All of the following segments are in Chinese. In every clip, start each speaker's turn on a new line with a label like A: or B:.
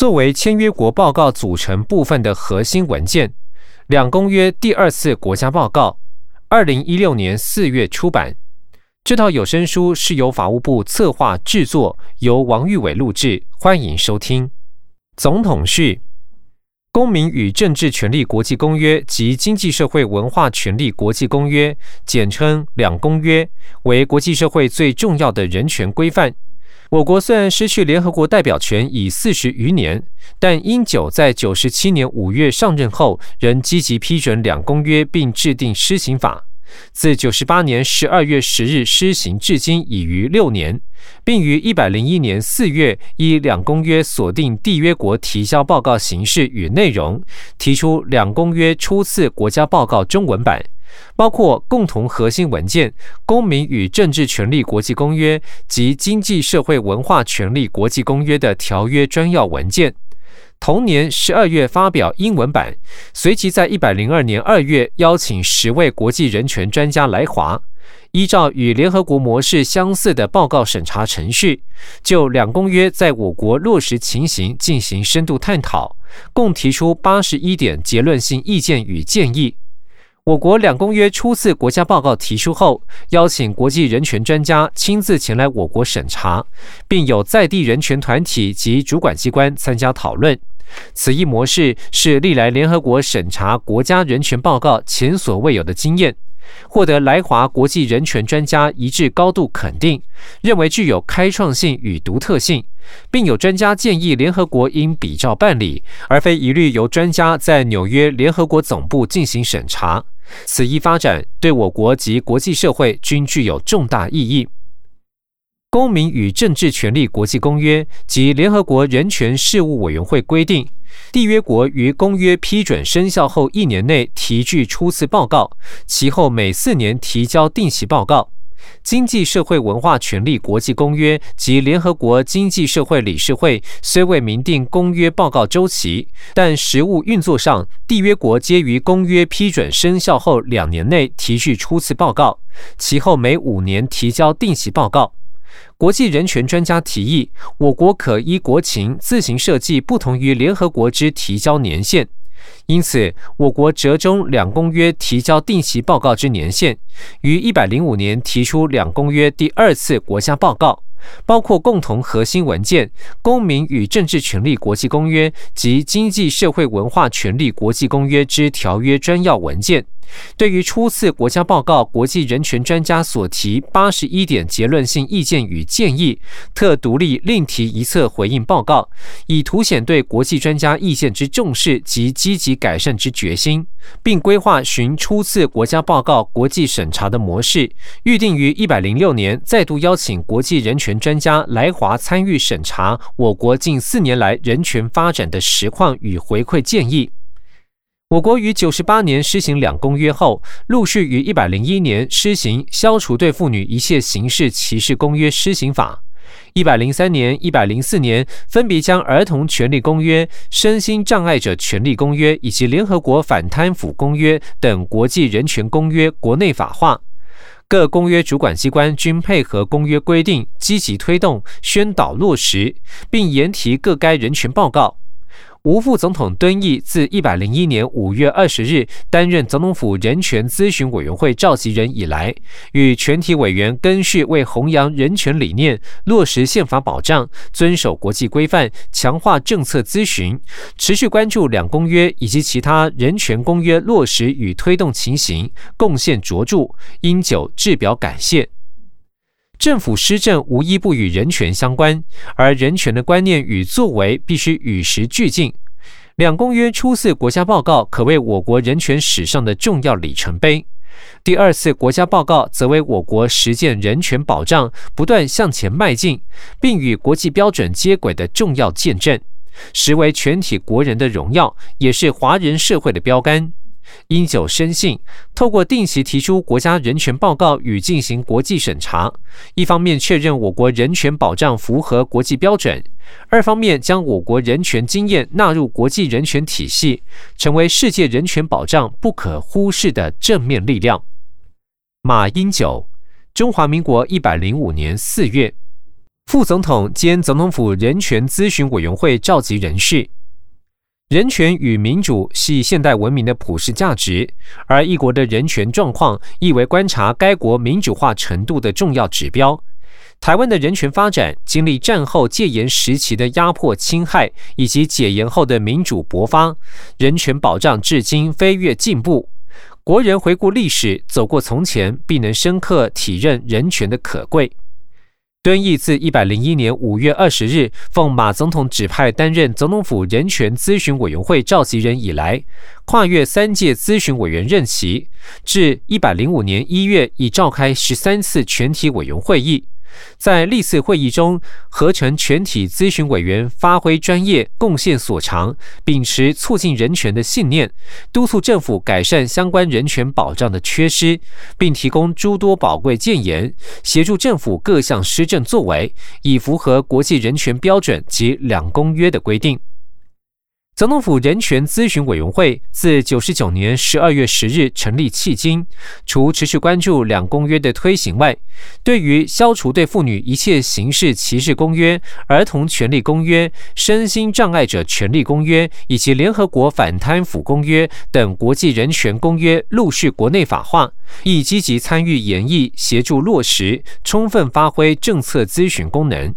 A: 作为签约国报告组成部分的核心文件，两公约第二次国家报告，二零一六年四月出版。这套有声书是由法务部策划制作，由王玉伟录制。欢迎收听。总统序：《公民与政治权利国际公约》及《经济社会文化权利国际公约》，简称“两公约”，为国际社会最重要的人权规范。我国虽然失去联合国代表权已四十余年，但英九在九十七年五月上任后，仍积极批准两公约并制定施行法。自九十八年十二月十日施行至今已逾六年，并于一百零一年四月依两公约锁定缔约国提交报告形式与内容，提出两公约初次国家报告中文版。包括共同核心文件《公民与政治权利国际公约》及《经济社会文化权利国际公约》的条约专要文件。同年十二月发表英文版，随即在一百零二年二月邀请十位国际人权专家来华，依照与联合国模式相似的报告审查程序，就两公约在我国落实情形进行深度探讨，共提出八十一点结论性意见与建议。我国两公约初次国家报告提出后，邀请国际人权专家亲自前来我国审查，并有在地人权团体及主管机关参加讨论。此一模式是历来联合国审查国家人权报告前所未有的经验，获得来华国际人权专家一致高度肯定，认为具有开创性与独特性，并有专家建议联合国应比照办理，而非一律由专家在纽约联合国总部进行审查。此一发展对我国及国际社会均具有重大意义。《公民与政治权利国际公约》及联合国人权事务委员会规定，缔约国于公约批准生效后一年内提具初次报告，其后每四年提交定期报告。经济社会文化权利国际公约及联合国经济社会理事会虽未明定公约报告周期，但实务运作上，缔约国皆于公约批准生效后两年内提具初次报告，其后每五年提交定期报告。国际人权专家提议，我国可依国情自行设计不同于联合国之提交年限。因此，我国折中两公约提交定期报告之年限，于一百零五年提出两公约第二次国家报告，包括共同核心文件《公民与政治权利国际公约》及《经济社会文化权利国际公约》之条约专要文件。对于初次国家报告，国际人权专家所提八十一点结论性意见与建议，特独立另提一册回应报告，以凸显对国际专家意见之重视及积极改善之决心，并规划循初次国家报告国际审查的模式，预定于一百零六年再度邀请国际人权专家来华参与审查我国近四年来人权发展的实况与回馈建议。我国于九十八年施行两公约后，陆续于一百零一年施行《消除对妇女一切形式歧视公约施行法》，一百零三年、一百零四年分别将《儿童权利公约》、《身心障碍者权利公约》以及《联合国反贪腐公约》等国际人权公约国内法化。各公约主管机关均配合公约规定，积极推动宣导落实，并研提各该人权报告。吴副总统敦义自一百零一年五月二十日担任总统府人权咨询委员会召集人以来，与全体委员根续为弘扬人权理念、落实宪法保障、遵守国际规范、强化政策咨询，持续关注两公约以及其他人权公约落实与推动情形，贡献卓著，因久致表感谢。政府施政无一不与人权相关，而人权的观念与作为必须与时俱进。两公约初次国家报告可谓我国人权史上的重要里程碑，第二次国家报告则为我国实践人权保障不断向前迈进，并与国际标准接轨的重要见证，实为全体国人的荣耀，也是华人社会的标杆。因久深信，透过定期提出国家人权报告与进行国际审查，一方面确认我国人权保障符合国际标准，二方面将我国人权经验纳入国际人权体系，成为世界人权保障不可忽视的正面力量。马英九，中华民国一百零五年四月。副总统兼总统府人权咨询委员会召集人士。人权与民主系现代文明的普世价值，而一国的人权状况亦为观察该国民主化程度的重要指标。台湾的人权发展经历战后戒严时期的压迫侵害，以及解严后的民主勃发，人权保障至今飞跃进步。国人回顾历史，走过从前，必能深刻体认人权的可贵。敦义自一百零一年五月二十日奉马总统指派担任总统府人权咨询委员会召集人以来，跨越三届咨询委员任期，至一百零五年一月已召开十三次全体委员会议。在历次会议中，合成全体咨询委员发挥专业贡献所长，秉持促进人权的信念，督促政府改善相关人权保障的缺失，并提供诸多宝贵建言，协助政府各项施政作为，以符合国际人权标准及两公约的规定。总统府人权咨询委员会自九十九年十二月十日成立迄今，除持续关注两公约的推行外，对于消除对妇女一切形式歧视公约、儿童权利公约、身心障碍者权利公约以及联合国反贪腐公约等国际人权公约陆续国内法化，亦积极参与研议，协助落实，充分发挥政策咨询功能。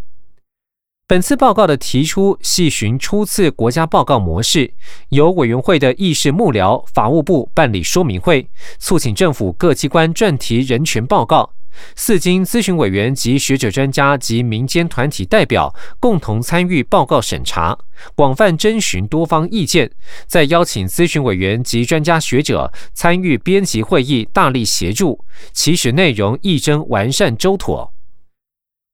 A: 本次报告的提出系循初次国家报告模式，由委员会的议事幕僚、法务部办理说明会，促请政府各机关撰题人权报告。四经咨询委员及学者专家及民间团体代表共同参与报告审查，广泛征询多方意见，再邀请咨询委员及专家学者参与编辑会议，大力协助，其使内容一征完善周妥。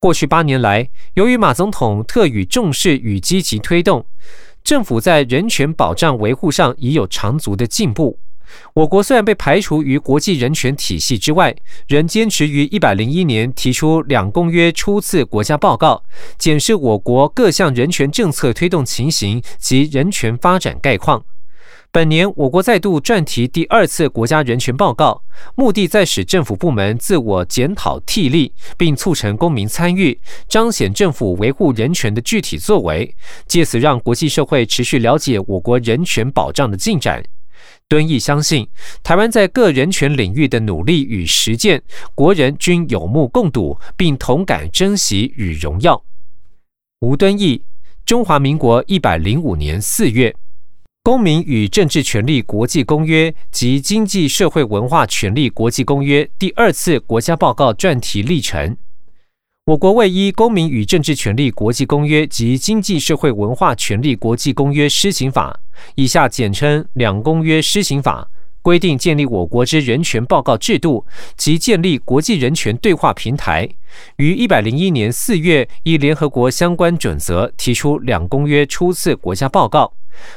A: 过去八年来，由于马总统特予重视与积极推动，政府在人权保障维护上已有长足的进步。我国虽然被排除于国际人权体系之外，仍坚持于一百零一年提出两公约初次国家报告，检视我国各项人权政策推动情形及人权发展概况。本年，我国再度撰提第二次国家人权报告，目的在使政府部门自我检讨替力，并促成公民参与，彰显政府维护人权的具体作为，借此让国际社会持续了解我国人权保障的进展。敦义相信，台湾在各人权领域的努力与实践，国人均有目共睹，并同感珍惜与荣耀。吴敦义，中华民国一百零五年四月。《公民与政治权利国际公约》及《经济社会文化权利国际公约》第二次国家报告专题历程。我国为依《公民与政治权利国际公约》及《经济社会文化权利国际公约施行法》（以下简称“两公约施行法”）规定，建立我国之人权报告制度及建立国际人权对话平台。于一百零一年四月，依联合国相关准则提出两公约初次国家报告。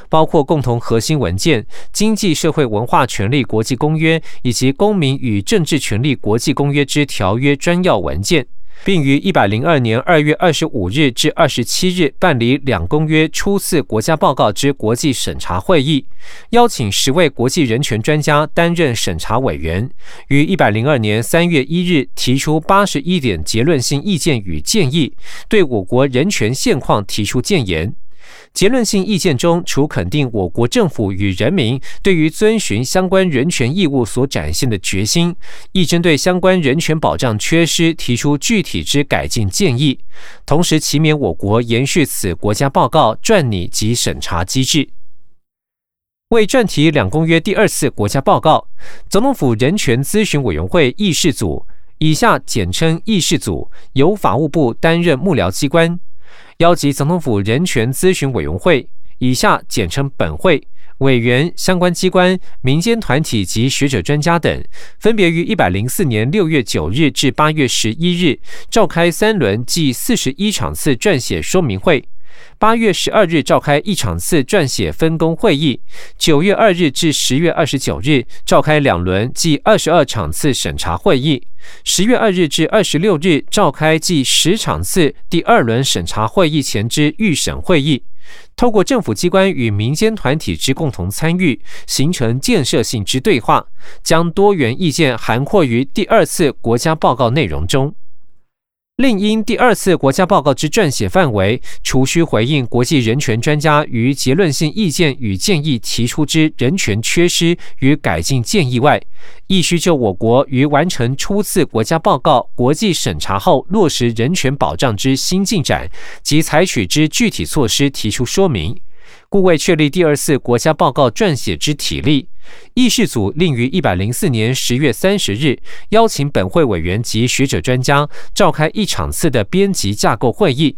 A: 包括共同核心文件《经济社会文化权利国际公约》以及《公民与政治权利国际公约之条约专要文件》，并于一百零二年二月二十五日至二十七日办理两公约初次国家报告之国际审查会议，邀请十位国际人权专家担任审查委员，于一百零二年三月一日提出八十一点结论性意见与建议，对我国人权现况提出建言。结论性意见中，除肯定我国政府与人民对于遵循相关人权义务所展现的决心，亦针对相关人权保障缺失提出具体之改进建议，同时期勉我国延续此国家报告撰拟及审查机制。为撰题两公约第二次国家报告，总统府人权咨询委员会议事组（以下简称议事组）由法务部担任幕僚机关。邀集总统府人权咨询委员会（以下简称本会）委员、相关机关、民间团体及学者专家等，分别于一百零四年六月九日至八月十一日召开三轮计四十一场次撰写说明会。八月十二日召开一场次撰写分工会议，九月二日至十月二十九日召开两轮计二十二场次审查会议，十月二日至二十六日召开计十场次第二轮审查会议前之预审会议，透过政府机关与民间团体之共同参与，形成建设性之对话，将多元意见涵括于第二次国家报告内容中。另因第二次国家报告之撰写范围，除需回应国际人权专家于结论性意见与建议提出之人权缺失与改进建议外，亦需就我国于完成初次国家报告国际审查后落实人权保障之新进展及采取之具体措施提出说明。故为确立第二次国家报告撰写之体例，议事组另于一百零四年十月三十日邀请本会委员及学者专家召开一场次的编辑架构会议。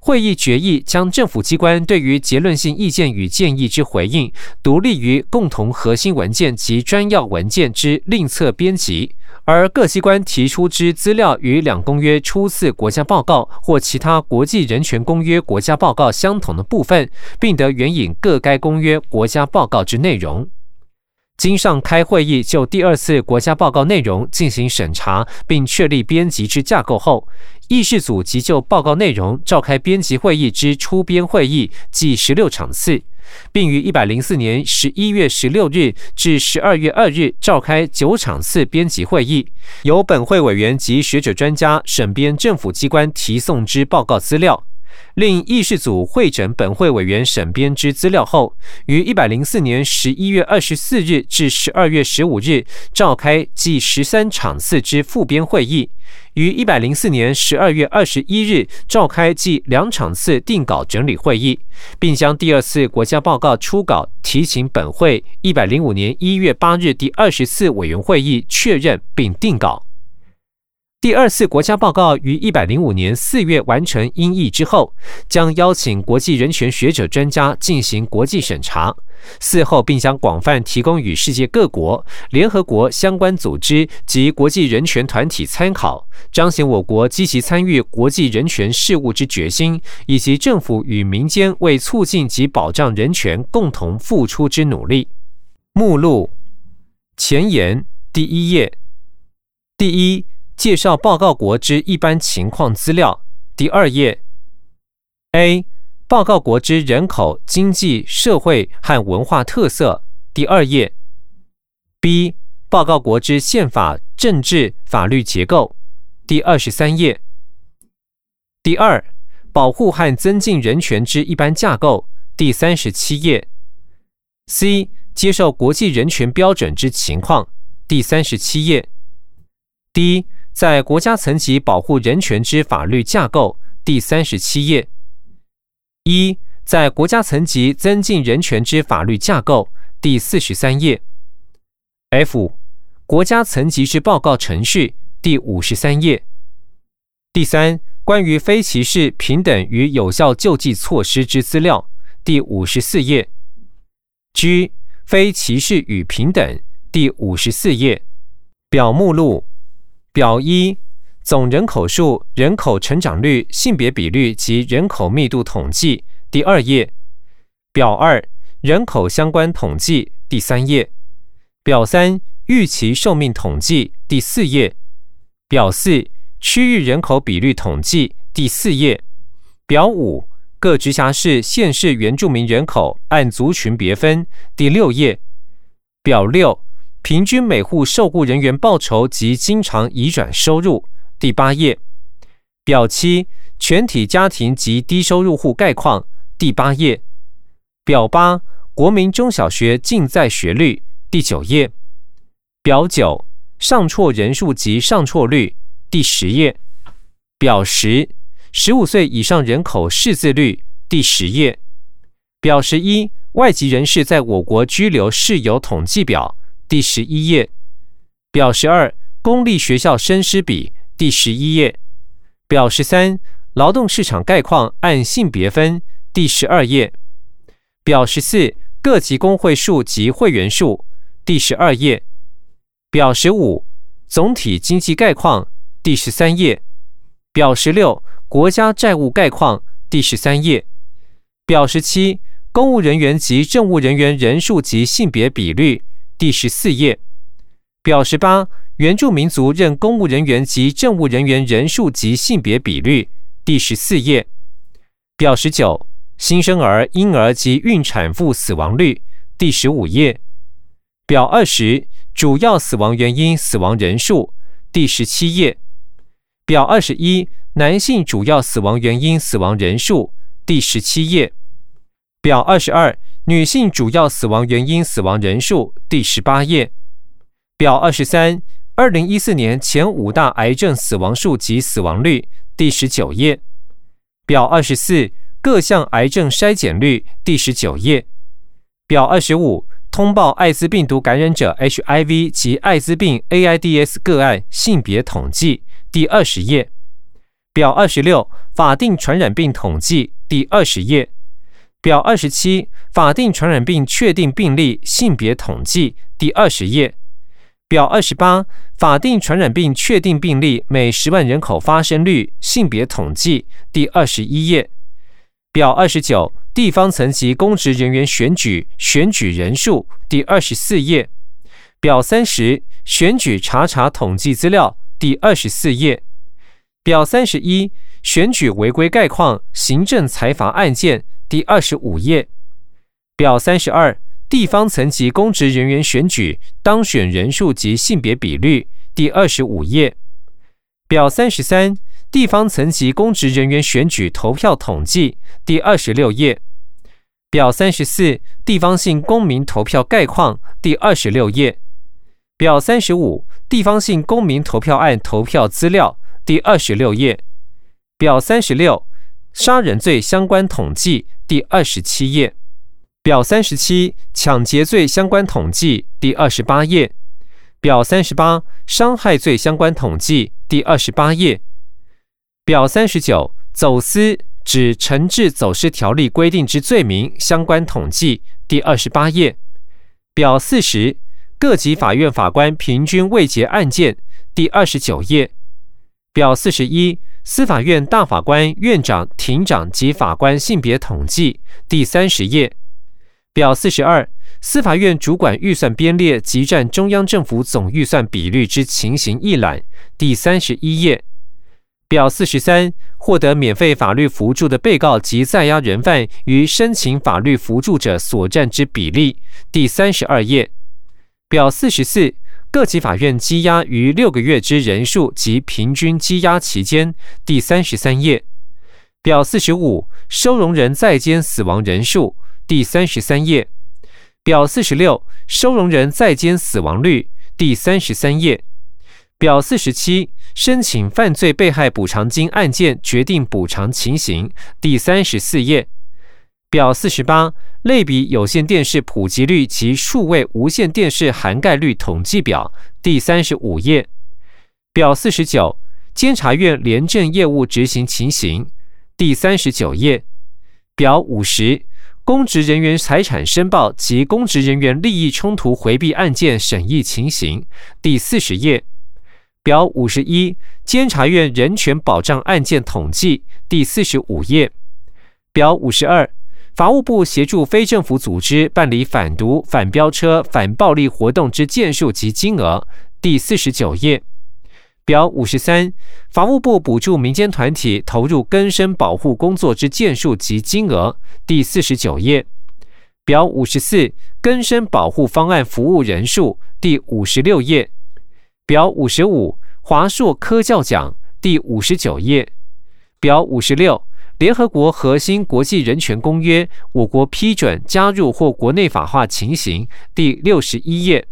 A: 会议决议将政府机关对于结论性意见与建议之回应，独立于共同核心文件及专要文件之另册编辑。而各机关提出之资料与两公约初次国家报告或其他国际人权公约国家报告相同的部分，并得援引各该公约国家报告之内容。经上开会议就第二次国家报告内容进行审查，并确立编辑之架构后，议事组即就报告内容召开编辑会议之初编会议，计十六场次。并于一百零四年十一月十六日至十二月二日召开九场次编辑会议，由本会委员及学者专家审编政府机关提送之报告资料。另议事组会诊本会委员审编之资料后，于一百零四年十一月二十四日至十二月十五日召开计十三场次之复编会议。于一百零四年十二月二十一日召开计两场次定稿整理会议，并将第二次国家报告初稿提请本会一百零五年一月八日第二十次委员会议确认并定稿。第二次国家报告于一百零五年四月完成音译之后，将邀请国际人权学者专家进行国际审查。事后，并将广泛提供与世界各国、联合国相关组织及国际人权团体参考，彰显我国积极参与国际人权事务之决心，以及政府与民间为促进及保障人权共同付出之努力。目录前言第一页第一。介绍报告国之一般情况资料。第二页，A 报告国之人口、经济、社会和文化特色。第二页，B 报告国之宪法、政治、法律结构。第二十三页。第二，保护和增进人权之一般架构。第三十七页。C 接受国际人权标准之情况。第三十七页。D 在国家层级保护人权之法律架构，第三十七页。一，在国家层级增进人权之法律架构，第四十三页。F，国家层级之报告程序，第五十三页。第三，关于非歧视、平等与有效救济措施之资料，第五十四页。G，非歧视与平等，第五十四页。表目录。表一：总人口数、人口成长率、性别比率及人口密度统计，第二页。表二：人口相关统计，第三页。表三：预期寿命统计，第四页。表四：区域人口比率统计，第四页。表五：各直辖市、县市原住民人口按族群别分，第六页。表六。平均每户受雇人员报酬及经常移转收入，第八页。表七全体家庭及低收入户概况，第八页。表八国民中小学竞在学率，第九页。表九上辍人数及上辍率，第十页。表十十五岁以上人口识字率，第十页。表十一外籍人士在我国居留事由统计表。第十一页，表十二公立学校生师比，第十一页，表十三劳动市场概况按性别分，第十二页，表十四各级工会数及会员数，第十二页，表十五总体经济概况，第十三页，表十六国家债务概况，第十三页，表十七公务人员及政务人员人数及性别比率。第十四页，表十八原住民族任公务人员及政务人员人数及性别比率。第十四页，表十九新生儿、婴儿及孕产妇死亡率。第十五页，表二十主要死亡原因、死亡人数。第十七页，表二十一男性主要死亡原因死亡人数第十七页。表二十二，女性主要死亡原因死亡人数第十八页。表二十三，二零一四年前五大癌症死亡数及死亡率第十九页。表二十四，各项癌症筛检率第十九页。表二十五，通报艾滋病毒感染者 HIV 及艾滋病 AIDS 个案性别统计第二十页。表二十六，法定传染病统计第二十页。表二十七，法定传染病确定病例性别统计第二十页。表二十八，法定传染病确定病例每十万人口发生率性别统计第二十一页。表二十九，地方层级公职人员选举选举人数第二十四页。表三十，选举查查统计资料第二十四页。表三十一，选举违规概况行政裁罚案件第二十五页。表三十二。地方层级公职人员选举当选人数及性别比率，第二十五页。表三十三；地方层级公职人员选举投票统计，第二十六页。表三十四；地方性公民投票概况，第二十六页。表三十五；地方性公民投票案投票资料，第二十六页。表三十六；杀人罪相关统计，第二十七页。表三十七，抢劫罪相关统计第二十八页；表三十八，伤害罪相关统计第二十八页；表三十九，走私指惩治走私条例规定之罪名相关统计第二十八页；表四十，各级法院法官平均未结案件第二十九页；表四十一，司法院大法官、院长、庭长及法官性别统计第三十页。表四十二，司法院主管预算编列及占中央政府总预算比率之情形一览，第三十一页。表四十三，获得免费法律扶助的被告及在押人犯与申请法律扶助者所占之比例，第三十二页。表四十四，各级法院羁押于六个月之人数及平均羁押期间，第三十三页。表四十五，收容人在监死亡人数。第三十三页表四十六收容人在监死亡率第三十三页表四十七申请犯罪被害补偿金案件决定补偿情形第三十四页表四十八类比有线电视普及率及数位无线电视涵盖率统计表第三十五页。表四十九监察院廉政业务执行情形第三十九页。表五十。公职人员财产申报及公职人员利益冲突回避案件审议情形，第四十页。表五十一，监察院人权保障案件统计，第四十五页。表五十二，法务部协助非政府组织办理反毒、反飙车、反暴力活动之件数及金额，第四十九页。表五十三，法务部补助民间团体投入根生保护工作之件数及金额。第四十九页。表五十四。根生保护方案服务人数。第五十六页。表五十五。华硕科教奖。第五十九页。表五十六。联合国核心国际人权公约我国批准加入或国内法化情形第六十一页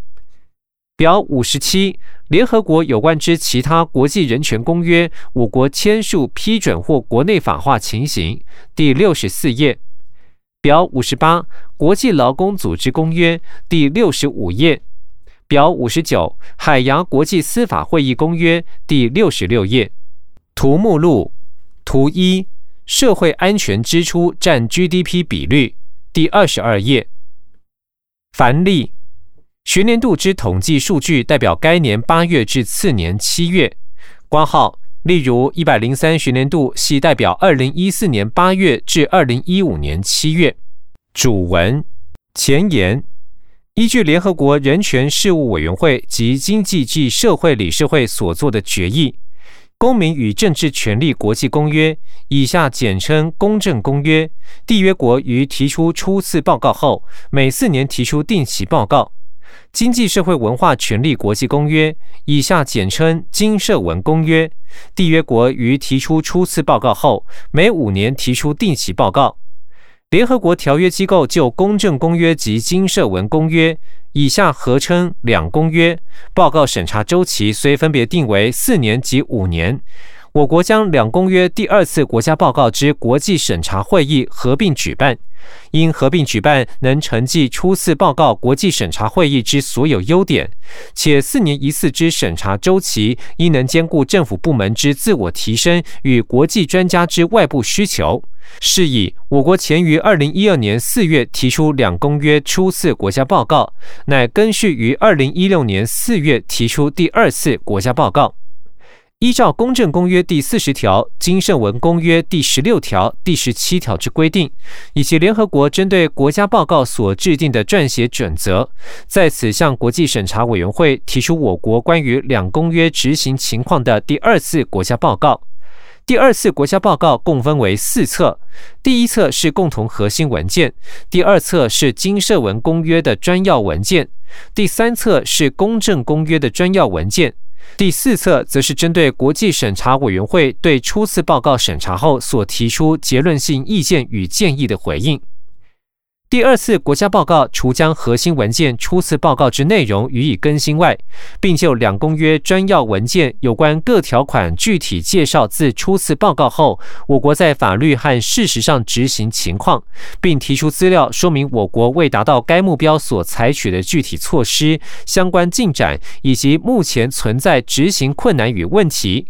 A: 表五十七联合国有关之其他国际人权公约我国签署批准或国内法化情形第六十四页。表五十八，国际劳工组织公约第六十五页；表五十九，海洋国际司法会议公约第六十六页。图目录图一，社会安全支出占 GDP 比率第二十二页。凡例，学年度之统计数据代表该年八月至次年七月。挂号。例如，一百零三学年度系代表二零一四年八月至二零一五年七月。主文前言：依据联合国人权事务委员会及经济暨社会理事会所做的决议，《公民与政治权利国际公约》（以下简称《公正公约》），缔约国于提出初次报告后，每四年提出定期报告。经济社会文化权利国际公约（以下简称经社文公约），缔约国于提出初次报告后，每五年提出定期报告。联合国条约机构就公正公约及经社文公约（以下合称两公约）报告审查周期虽分别定为四年及五年。我国将两公约第二次国家报告之国际审查会议合并举办，因合并举办能承继初次报告国际审查会议之所有优点，且四年一次之审查周期应能兼顾政府部门之自我提升与国际专家之外部需求，是以我国前于二零一二年四月提出两公约初次国家报告，乃根续于二零一六年四月提出第二次国家报告。依照《公正公约》第四十条、《金圣文公约》第十六条、第十七条之规定，以及联合国针对国家报告所制定的撰写准则，在此向国际审查委员会提出我国关于两公约执行情况的第二次国家报告。第二次国家报告共分为四册，第一册是共同核心文件，第二册是金圣文公约的专要文件，第三册是公正公约的专要文件。第四册则是针对国际审查委员会对初次报告审查后所提出结论性意见与建议的回应。第二次国家报告除将核心文件初次报告之内容予以更新外，并就两公约专要文件有关各条款具体介绍自初次报告后我国在法律和事实上执行情况，并提出资料说明我国未达到该目标所采取的具体措施、相关进展以及目前存在执行困难与问题。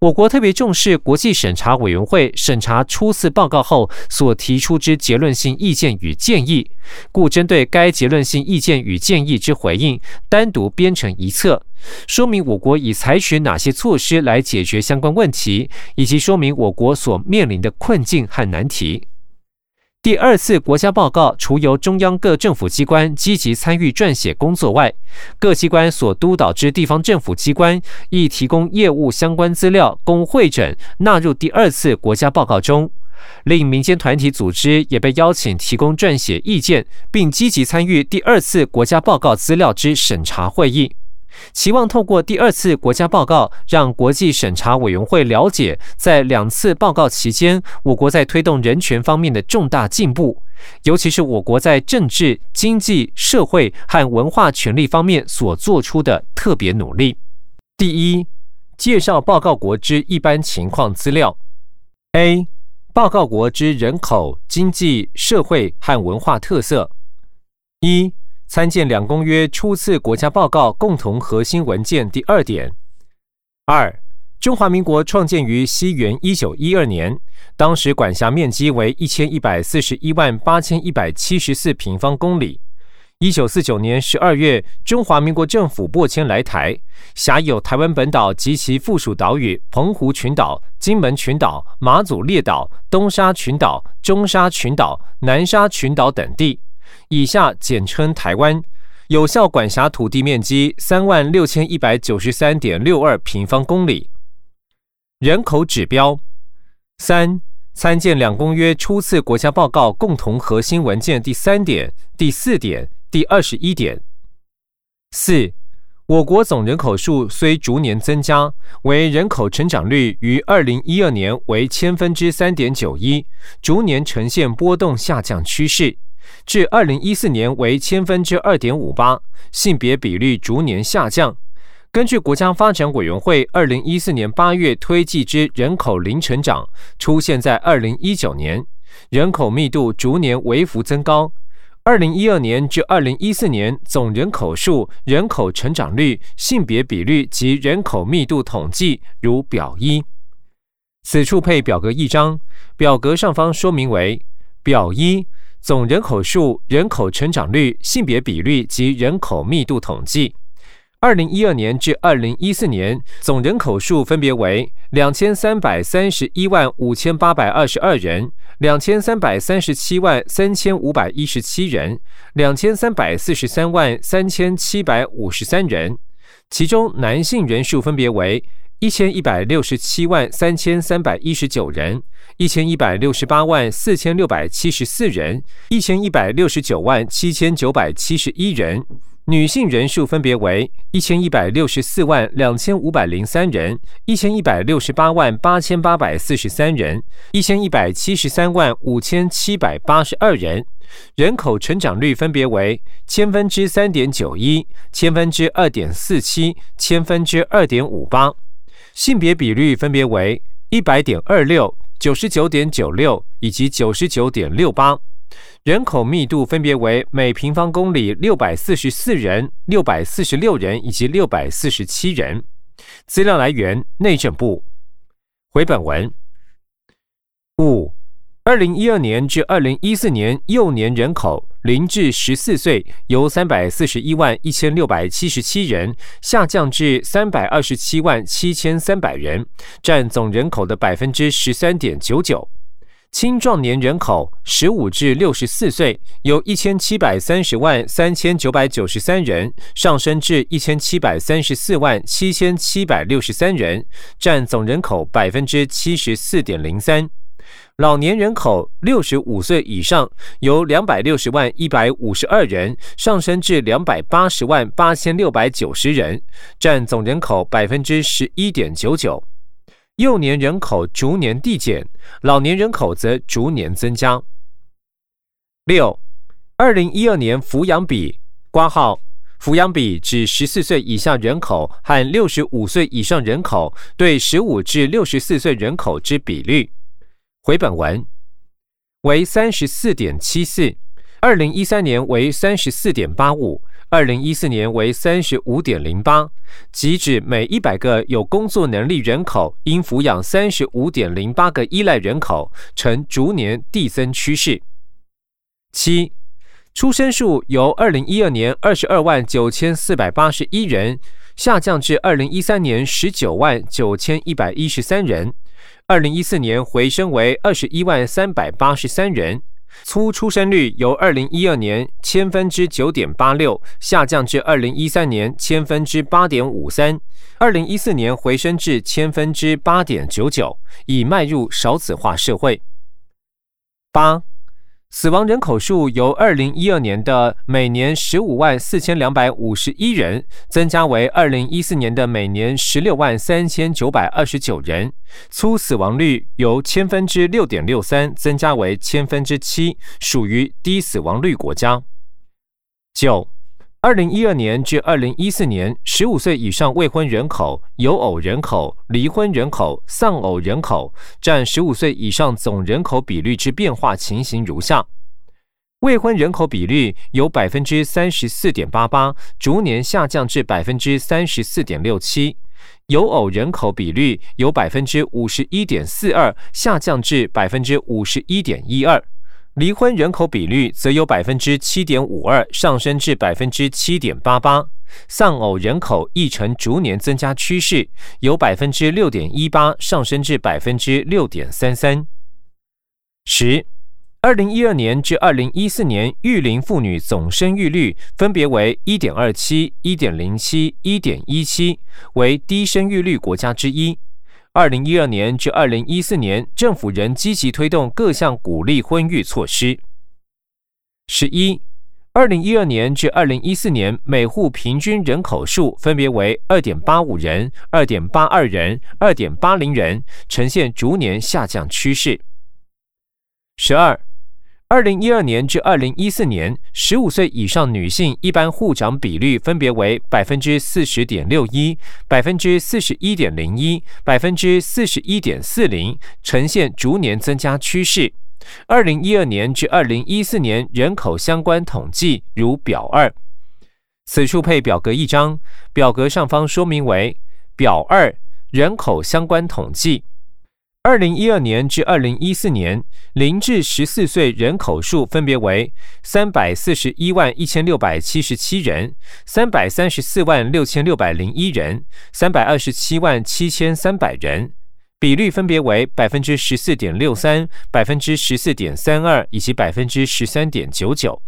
A: 我国特别重视国际审查委员会审查初次报告后所提出之结论性意见与建议，故针对该结论性意见与建议之回应，单独编成一册，说明我国已采取哪些措施来解决相关问题，以及说明我国所面临的困境和难题。第二次国家报告除由中央各政府机关积极参与撰写工作外，各机关所督导之地方政府机关亦提供业务相关资料供会诊纳入第二次国家报告中。另民间团体组织也被邀请提供撰写意见，并积极参与第二次国家报告资料之审查会议。期望透过第二次国家报告，让国际审查委员会了解，在两次报告期间，我国在推动人权方面的重大进步，尤其是我国在政治、经济、社会和文化权利方面所做出的特别努力。第一，介绍报告国之一般情况资料。A. 报告国之人口、经济、社会和文化特色。一。参见两公约初次国家报告共同核心文件第二点。二，中华民国创建于西元一九一二年，当时管辖面积为一千一百四十一万八千一百七十四平方公里。一九四九年十二月，中华民国政府拨迁来台，辖有台湾本岛及其附属岛屿澎湖群岛、金门群岛、马祖列岛、东沙群岛、中沙群岛、南沙群岛等地。以下简称台湾，有效管辖土地面积三万六千一百九十三点六二平方公里。人口指标三，参见两公约初次国家报告共同核心文件第三点、第四点、第二十一点。四，我国总人口数虽逐年增加，为人口成长率于二零一二年为千分之三点九一，逐年呈现波动下降趋势。至二零一四年为千分之二点五八，性别比率逐年下降。根据国家发展委员会二零一四年八月推计之人口零成长，出现在二零一九年，人口密度逐年微幅增高。二零一二年至二零一四年总人口数、人口成长率、性别比率及人口密度统计如表一。此处配表格一张，表格上方说明为表一。总人口数、人口成长率、性别比率及人口密度统计，二零一二年至二零一四年总人口数分别为两千三百三十一万五千八百二十二人、两千三百三十七万三千五百一十七人、两千三百四十三万三千七百五十三人，其中男性人数分别为。一千一百六十七万三千三百一十九人，一千一百六十八万四千六百七十四人，一千一百六十九万七千九百七十一人；女性人数分别为一千一百六十四万两千五百零三人、一千一百六十八万八千八百四十三人、一千一百七十三万五千七百八十二人。人口成长率分别为千分之三点九一、千分之二点四七、千分之二点五八。性别比率分别为一百点二六、九十九点九六以及九十九点六八。人口密度分别为每平方公里六百四十四人、六百四十六人以及六百四十七人。资料来源：内政部。回本文五，二零一二年至二零一四年幼年人口零至十四岁由三百四十一万一千六百七十七人下降至三百二十七万七千三百人，占总人口的百分之十三点九九。青壮年人口十五至六十四岁由一千七百三十万三千九百九十三人上升至一千七百三十四万七千七百六十三人，占总人口百分之七十四点零三。老年人口六十五岁以上由两百六十万一百五十二人上升至两百八十万八千六百九十人，占总人口百分之十一点九九。幼年人口逐年递减，老年人口则逐年增加。六，二零一二年抚养比挂号，抚养比指十四岁以下人口和六十五岁以上人口对十五至六十四岁人口之比率。回本文为三十四点七四，二零一三年为三十四点八五。二零一四年为三十五点零八，即指每一百个有工作能力人口应抚养三十五点零八个依赖人口，呈逐年递增趋势。七，出生数由二零一二年二十二万九千四百八十一人下降至二零一三年十九万九千一百一十三人，二零一四年回升为二十一万三百八十三人。粗出生率由二零一二年千分之九点八六下降至二零一三年千分之八点五三，二零一四年回升至千分之八点九九，已迈入少子化社会。八。死亡人口数由二零一二年的每年十五万四千两百五十一人，增加为二零一四年的每年十六万三千九百二十九人。粗死亡率由千分之六点六三增加为千分之七，属于低死亡率国家。九。二零一二年至二零一四年，十五岁以上未婚人口、有偶人口、离婚人口、丧偶人口占十五岁以上总人口比率之变化情形如下：未婚人口比率由百分之三十四点八八逐年下降至百分之三十四点六七；有偶人口比率由百分之五十一点四二下降至百分之五十一点一二。离婚人口比率则由百分之七点五二上升至百分之七点八八，丧偶人口亦呈逐年增加趋势，由百分之六点一八上升至百分之六点三三。十，二零一二年至二零一四年育龄妇女总生育率分别为一点二七、一点零七、一点一七，为低生育率国家之一。二零一二年至二零一四年，政府仍积极推动各项鼓励婚育措施。十一，二零一二年至二零一四年，每户平均人口数分别为二点八五人、二点八二人、二点八零人，呈现逐年下降趋势。十二。二零一二年至二零一四年，十五岁以上女性一般户长比率分别为百分之四十点六一、百分之四十一点零一、百分之四十一点四零，呈现逐年增加趋势。二零一二年至二零一四年人口相关统计如表二，此处配表格一张，表格上方说明为表二人口相关统计。二零一二年至二零一四年，零至十四岁人口数分别为三百四十一万一千六百七十七人、三百三十四万六千六百零一人、三百二十七万七千三百人，比率分别为百分之十四点六三、百分之十四点三二以及百分之十三点九九。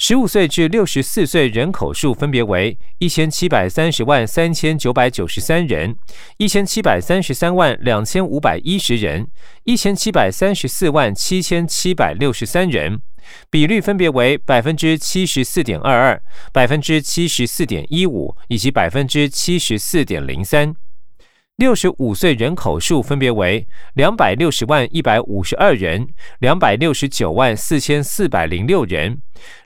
A: 十五岁至六十四岁人口数分别为一千七百三十万三千九百九十三人、一千七百三十三万两千五百一十人、一千七百三十四万七千七百六十三人，比率分别为百分之七十四点二二、百分之七十四点一五以及百分之七十四点零三。六十五岁人口数分别为两百六十万一百五十二人、两百六十九万四千四百零六人、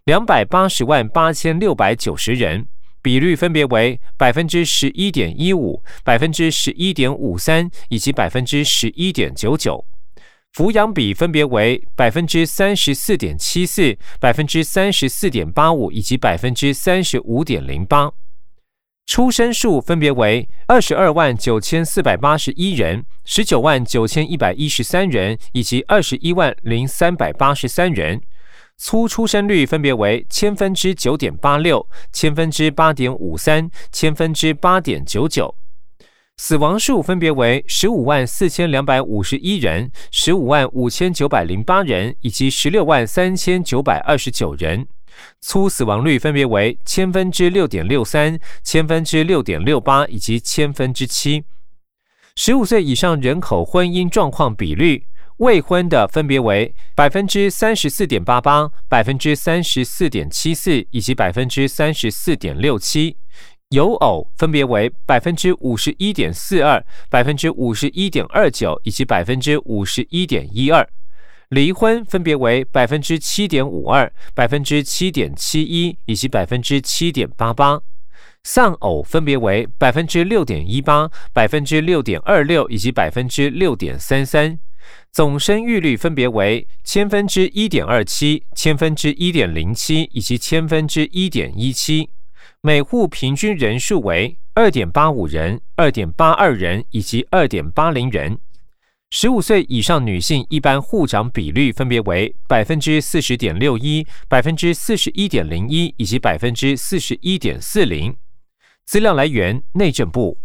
A: 两百八十万八千六百九十人，比率分别为百分之十一点一五、百分之十一点五三以及百分之十一点九九。抚养比分别为百分之三十四点七四、百分之三十四点八五以及百分之三十五点零八。出生数分别为二十二万九千四百八十一人、十九万九千一百一十三人以及二十一万零三百八十三人。粗出生率分别为千分之九点八六、千分之八点五三、千分之八点九九。死亡数分别为十五万四千两百五十一人、十五万五千九百零八人以及十六万三千九百二十九人。粗死亡率分别为千分之六点六三、千分之六点六八以及千分之七。十五岁以上人口婚姻状况比率，未婚的分别为百分之三十四点八八、百分之三十四点七四以及百分之三十四点六七。有偶分别为百分之五十一点四二、百分之五十一点二九以及百分之五十一点一二。离婚分别为百分之七点五二、百分之七点七一以及百分之七点八八，丧偶分别为百分之六点一八、百分之六点二六以及百分之六点三三，总生育率分别为千分之一点二七、千分之一点零七以及千分之一点一七，每户平均人数为二点八五人、二点八二人以及二点八零人。十五岁以上女性一般护长比率分别为百分之四十点六一、百分之四十一点零一以及百分之四十一点四零。资料来源：内政部。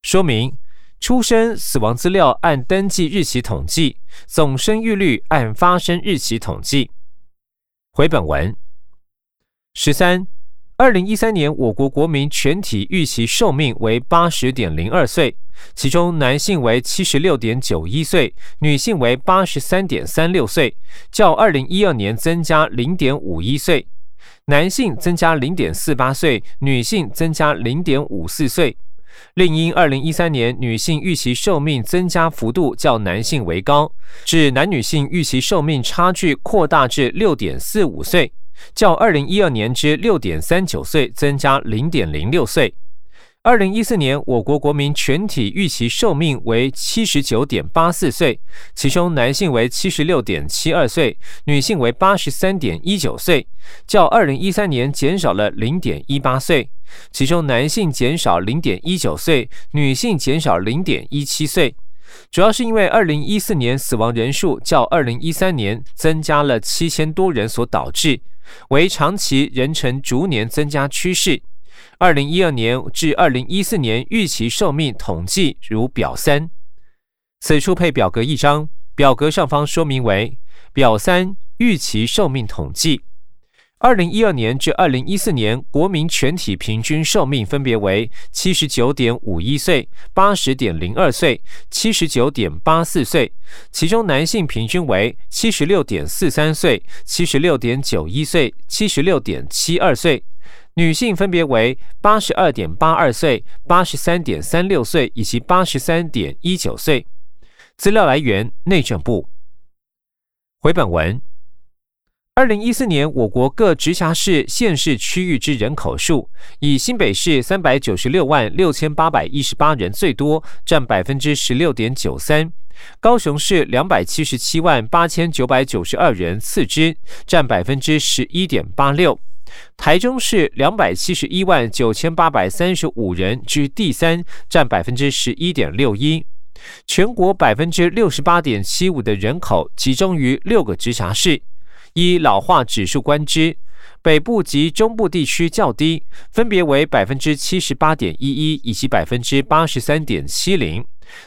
A: 说明：出生死亡资料按登记日期统计，总生育率按发生日期统计。回本文十三。二零一三年，我国国民全体预期寿命为八十点零二岁，其中男性为七十六点九一岁，女性为八十三点三六岁，较二零一二年增加零点五一岁。男性增加零点四八岁，女性增加零点五四岁。另因二零一三年女性预期寿命增加幅度较男性为高，致男女性预期寿命差距扩大至六点四五岁。较二零一二年之六点三九岁增加零点零六岁。二零一四年，我国国民全体预期寿命为七十九点八四岁，其中男性为七十六点七二岁，女性为八十三点一九岁，较二零一三年减少了零点一八岁。其中男性减少零点一九岁，女性减少零点一七岁，主要是因为二零一四年死亡人数较二零一三年增加了七千多人所导致。为长期人程逐年增加趋势。二零一二年至二零一四年预期寿命统计如表三，此处配表格一张，表格上方说明为表三预期寿命统计。二零一二年至二零一四年，国民全体平均寿命分别为七十九点五一岁、八十点零二岁、七十九点八四岁，其中男性平均为七十六点四三岁、七十六点九一岁、七十六点七二岁；女性分别为八十二点八二岁、八十三点三六岁以及八十三点一九岁。资料来源：内政部。回本文。二零一四年，我国各直辖市、县市区域之人口数，以新北市三百九十六万六千八百一十八人最多，占百分之十六点九三；高雄市两百七十七万八千九百九十二人次之，占百分之十一点八六；台中市两百七十一万九千八百三十五人居第三，占百分之十一点六一。全国百分之六十八点七五的人口集中于六个直辖市。依老化指数观之，北部及中部地区较低，分别为百分之七十八点一一以及百分之八十三点七零；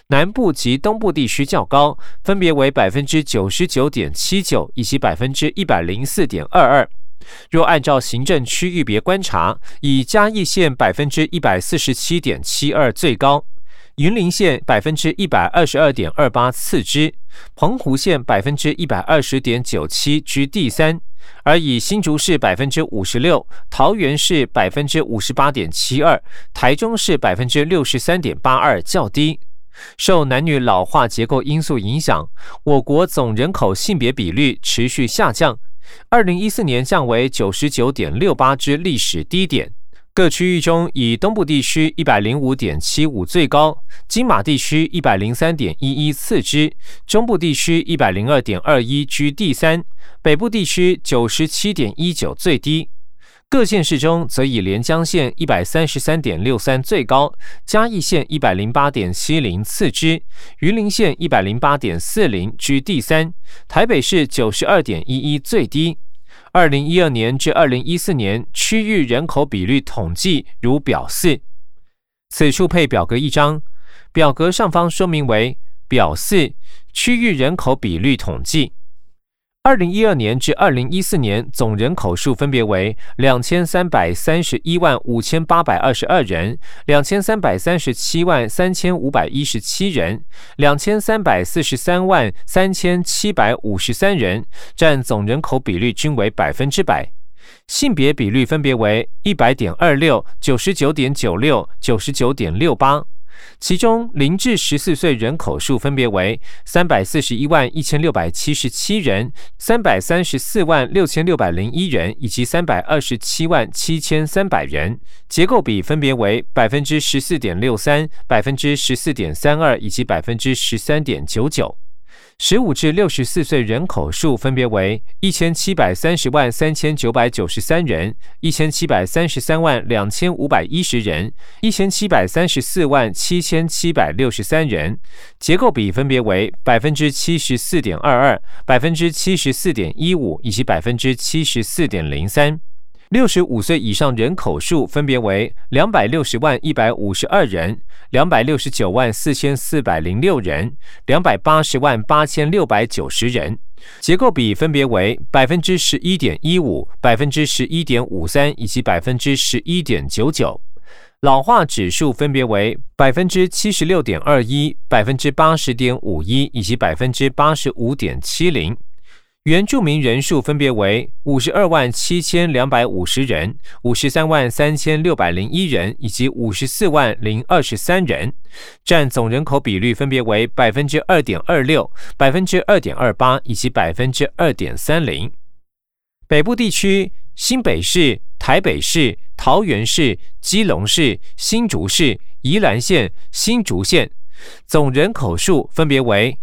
A: 南部及东部地区较高，分别为百分之九十九点七九以及百分之一百零四点二二。若按照行政区域别观察，以嘉义县百分之一百四十七点七二最高，云林县百分之一百二十二点二八次之，澎湖县百分之一百二十点九七居第三，而以新竹市百分之五十六、桃园市百分之五十八点七二、台中市百分之六十三点八二较低。受男女老化结构因素影响，我国总人口性别比率持续下降。二零一四年降为九十九点六八之历史低点。各区域中，以东部地区一百零五点七五最高，金马地区一百零三点一一次之，中部地区一百零二点二一居第三，北部地区九十七点一九最低。各县市中，则以连江县一百三十三点六三最高，嘉义县一百零八点七零次之，云林县一百零八点四零居第三，台北市九十二点一一最低。二零一二年至二零一四年区域人口比率统计如表四，此处配表格一张，表格上方说明为表四区域人口比率统计。二零一二年至二零一四年总人口数分别为两千三百三十一万五千八百二十二人、两千三百三十七万三千五百一十七人、两千三百四十三万三千七百五十三人，占总人口比率均为百分之百。性别比率分别为一百点二六、九十九点九六、九十九点六八。其中，零至十四岁人口数分别为三百四十一万一千六百七十七人、三百三十四万六千六百零一人以及三百二十七万七千三百人，结构比分别为百分之十四点六三、百分之十四点三二以及百分之十三点九九。十五至六十四岁人口数分别为一千七百三十万三千九百九十三人、一千七百三十三万两千五百一十人、一千七百三十四万七千七百六十三人，结构比分别为百分之七十四点二二、百分之七十四点一五以及百分之七十四点零三。六十五岁以上人口数分别为两百六十万一百五十二人、两百六十九万四千四百零六人、两百八十万八千六百九十人，结构比分别为百分之十一点一五、百分之十一点五三以及百分之十一点九九。老化指数分别为百分之七十六点二一、百分之八十点五一以及百分之八十五点七零。原住民人数分别为五十二万七千两百五十人、五十三万三千六百零一人以及五十四万零二十三人，占总人口比率分别为百分之二点二六、百分之二点二八以及百分之二点三零。北部地区，新北市、台北市、桃园市、基隆市、新竹市、宜兰县、新竹县，总人口数分别为。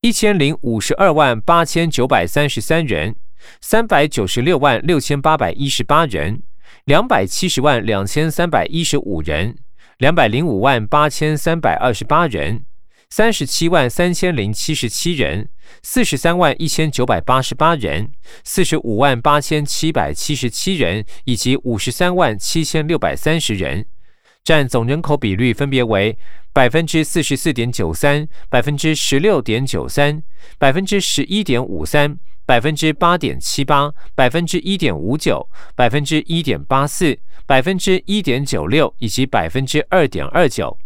A: 一千零五十二万八千九百三十三人，三百九十六万六千八百一十八人，两百七十万两千三百一十五人，两百零五万八千三百二十八人，三十七万三千零七十七人，四十三万一千九百八十八人，四十五万八千七百七十七人，以及五十三万七千六百三十人。占总人口比率分别为百分之四十四点九三、百分之十六点九三、百分之十一点五三、百分之八点七八、百分之一点五九、百分之一点八四、百分之一点九六以及百分之二点二九。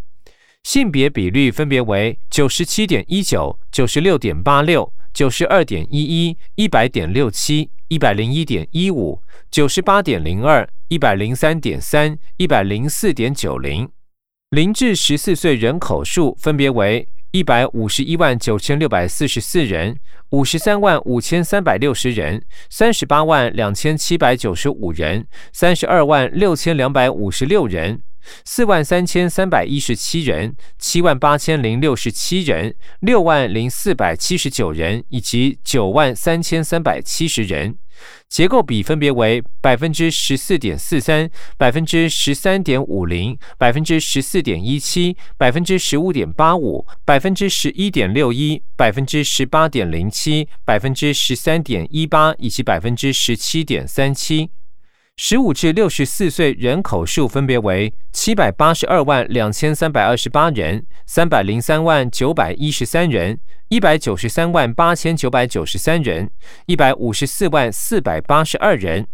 A: 性别比率分别为九十七点一九、九十六点八六、九十二点一一、一百点六七、一百零一点一五、九十八点零二。一百零三点三，一百零四点九零，零至十四岁人口数分别为一百五十一万九千六百四十四人，五十三万五千三百六十人，三十八万两千七百九十五人，三十二万六千两百五十六人，四万三千三百一十七人，七万八千零六十七人，六万零四百七十九人，以及九万三千三百七十人。结构比分别为百分之十四点四三、百分之十三点五零、百分之十四点一七、百分之十五点八五、百分之十一点六一、百分之十八点零七、百分之十三点一八以及百分之十七点三七。十五至六十四岁人口数分别为七百八十二万两千三百二十八人、三百零三万九百一十三人、一百九十三万八千九百九十三人、一百五十四万四百八十二人，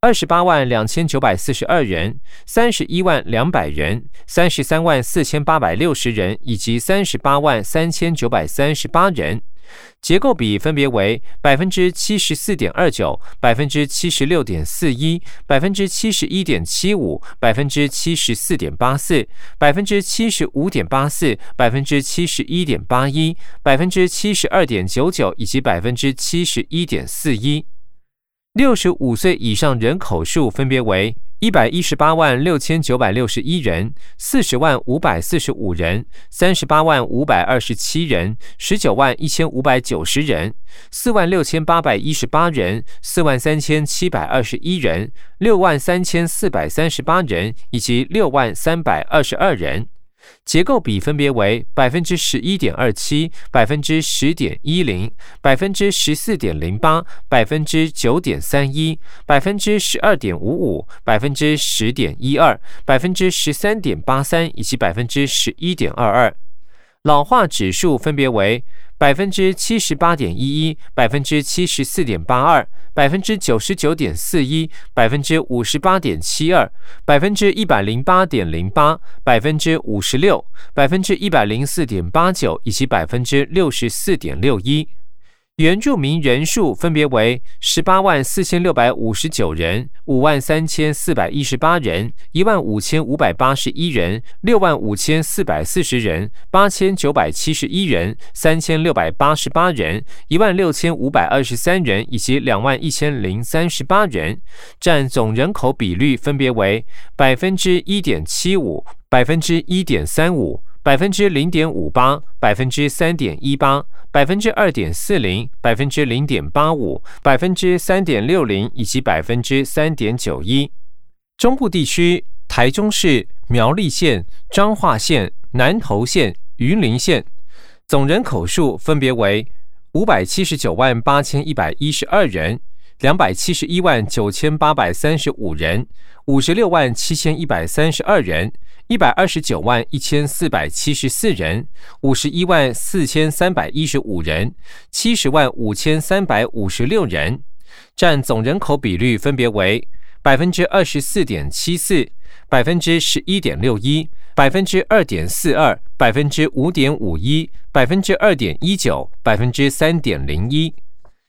A: 二十八万两千九百四十二人、三十一万两百人、三十三万四千八百六十人以及三十八万三千九百三十八人，结构比分别为百分之七十四点二九、百分之七十六点四一、百分之七十一点七五、百分之七十四点八四、百分之七十五点八四、百分之七十一点八一、百分之七十二点九九以及百分之七十一点四一。六十五岁以上人口数分别为一百一十八万六千九百六十一人、四十万五百四十五人、三十八万五百二十七人、十九万一千五百九十人、四万六千八百一十八人、四万三千七百二十一人、六万三千四百三十八人以及六万三百二十二人。结构比分别为百分之十一点二七、百分之十点一零、百分之十四点零八、百分之九点三一、百分之十二点五五、百分之十点一二、百分之十三点八三以及百分之十一点二二。老化指数分别为。百分之七十八点一一，百分之七十四点八二，百分之九十九点四一，百分之五十八点七二，百分之一百零八点零八，百分之五十六，百分之一百零四点八九，以及百分之六十四点六一。原住民人数分别为十八万四千六百五十九人、五万三千四百一十八人、一万五千五百八十一人、六万五千四百四十人、八千九百七十一人、三千六百八十八人、一万六千五百二十三人以及两万一千零三十八人，占总人口比率分别为百分之一点七五、百分之一点三五。百分之零点五八，百分之三点一八，百分之二点四零，百分之零点八五，百分之三点六零，以及百分之三点九一。中部地区，台中市、苗栗县、彰化县、南投县、云林县，总人口数分别为五百七十九万八千一百一十二人，两百七十一万九千八百三十五人，五十六万七千一百三十二人。一百二十九万一千四百七十四人，五十一万四千三百一十五人，七十万五千三百五十六人，占总人口比率分别为百分之二十四点七四、百分之十一点六一、百分之二点四二、百分之五点五一、百分之二点一九、百分之三点零一。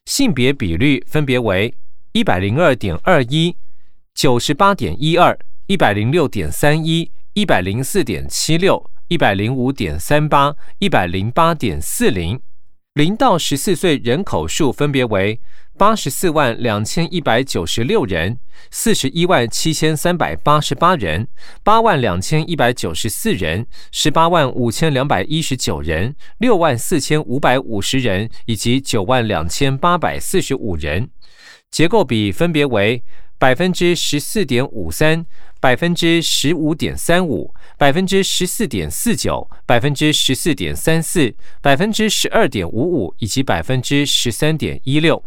A: 性别比率分别为一百零二点二一、九十八点一二、一百零六点三一。一百零四点七六，一百零五点三八，一百零八点四零。零到十四岁人口数分别为八十四万两千一百九十六人，四十一万七千三百八十八人，八万两千一百九十四人，十八万五千两百一十九人，六万四千五百五十人，以及九万两千八百四十五人。结构比分别为百分之十四点五三。百分之十五点三五，百分之十四点四九，百分之十四点三四，百分之十二点五五，以及百分之十三点一六。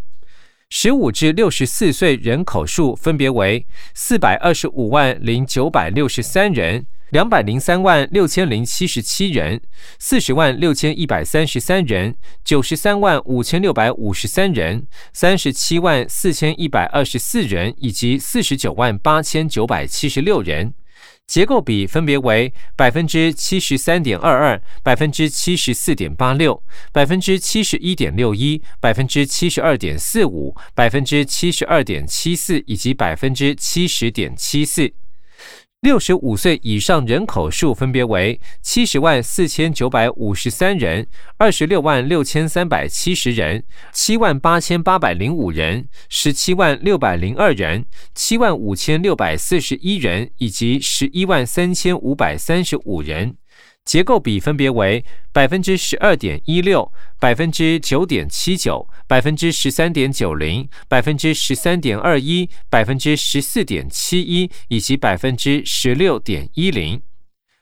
A: 十五至六十四岁人口数分别为四百二十五万零九百六十三人。两百零三万六千零七十七人，四十万六千一百三十三人，九十三万五千六百五十三人，三十七万四千一百二十四人，以及四十九万八千九百七十六人。结构比分别为百分之七十三点二二、百分之七十四点八六、百分之七十一点六一、百分之七十二点四五、百分之七十二点七四以及百分之七十点七四。六十五岁以上人口数分别为七十万四千九百五十三人、二十六万六千三百七十人、七万八千八百零五人、十七万六百零二人、七万五千六百四十一人以及十一万三千五百三十五人。结构比分别为百分之十二点一六、百分之九点七九、百分之十三点九零、百分之十三点二一、百分之十四点七一以及百分之十六点一零。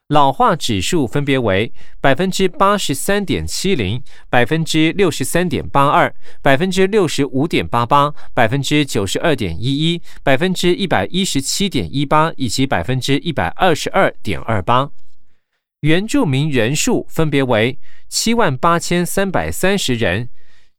A: 老化指数分别为百分之八十三点七零、百分之六十三点八二、百分之六十五点八八、百分之九十二点一一、百分之一百一十七点一八以及百分之一百二十二点二八。原住民人数分别为七万八千三百三十人，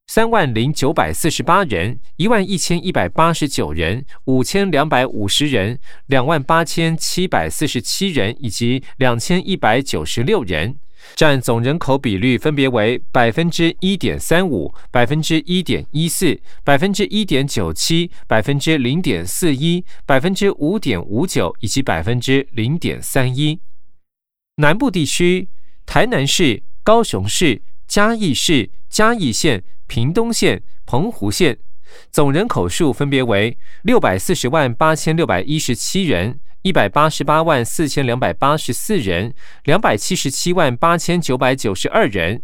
A: 三万零九百四十八人，一万一千一百八十九人，五千两百五十人，两万八千七百四十七人，以及两千一百九十六人，占总人口比率分别为百分之一点三五、百分之一点一四、百分之一点九七、百分之零点四一、百分之五点五九以及百分之零点三一。南部地区，台南市、高雄市、嘉义市、嘉义县。屏东县、澎湖县总人口数分别为六百四十万八千六百一十七人、一百八十八万四千两百八十四人、两百七十七万八千九百九十二人。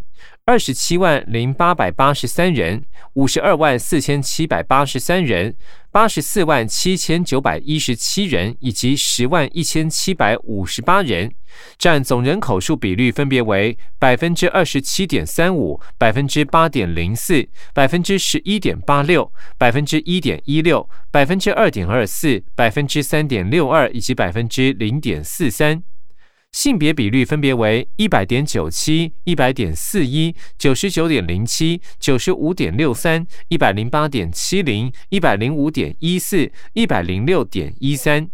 A: 二十七万零八百八十三人，五十二万四千七百八十三人，八十四万七千九百一十七人，以及十万一千七百五十八人，占总人口数比率分别为百分之二十七点三五、百分之八点零四、百分之十一点八六、百分之一点一六、百分之二点二四、百分之三点六二以及百分之零点四三。性别比率分别为一百点九七、一百点四一、九十九点零七、九十五点六三、一百零八点七零、一百零五点一四、一百零六点一三。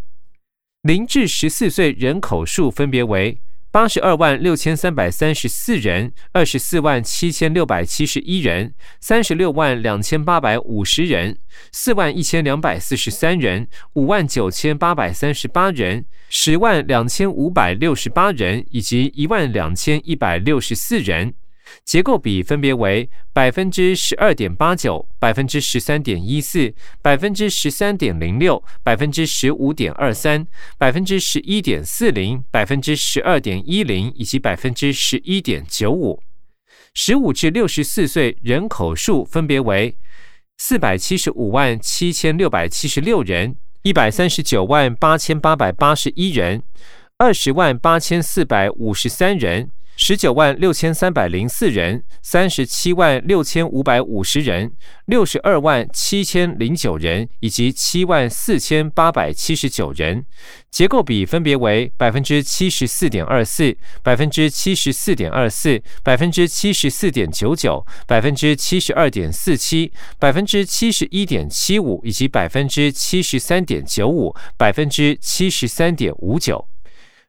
A: 零至十四岁人口数分别为。八十二万六千三百三十四人，二十四万七千六百七十一人，三十六万两千八百五十人，四万一千两百四十三人，五万九千八百三十八人，十万两千五百六十八人，以及一万两千一百六十四人。结构比分别为百分之十二点八九、百分之十三点一四、百分之十三点零六、百分之十五点二三、百分之十一点四零、百分之十二点一零以及百分之十一点九五。十五至六十四岁人口数分别为四百七十五万七千六百七十六人、一百三十九万八千八百八十一人、二十万八千四百五十三人。十九万六千三百零四人，三十七万六千五百五十人，六十二万七千零九人，以及七万四千八百七十九人。结构比分别为百分之七十四点二四、百分之七十四点二四、百分之七十四点九九、百分之七十二点四七、百分之七十一点七五，以及百分之七十三点九五、百分之七十三点五九。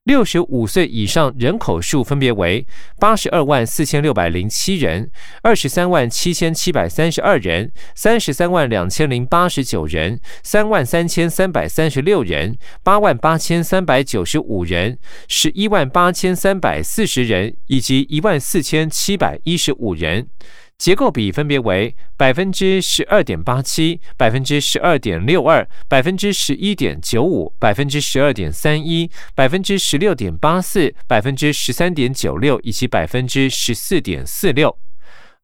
A: 六十五岁以上人口数分别为八十二万四千六百零七人、二十三万七千七百三十二人、三十三万两千零八十九人、三万三千三百三十六人、八万八千三百九十五人、十一万八千三百四十人以及一万四千七百一十五人。结构比分别为百分之十二点八七、百分之十二点六二、百分之十一点九五、百分之十二点三一、百分之十六点八四、百分之十三点九六以及百分之十四点四六。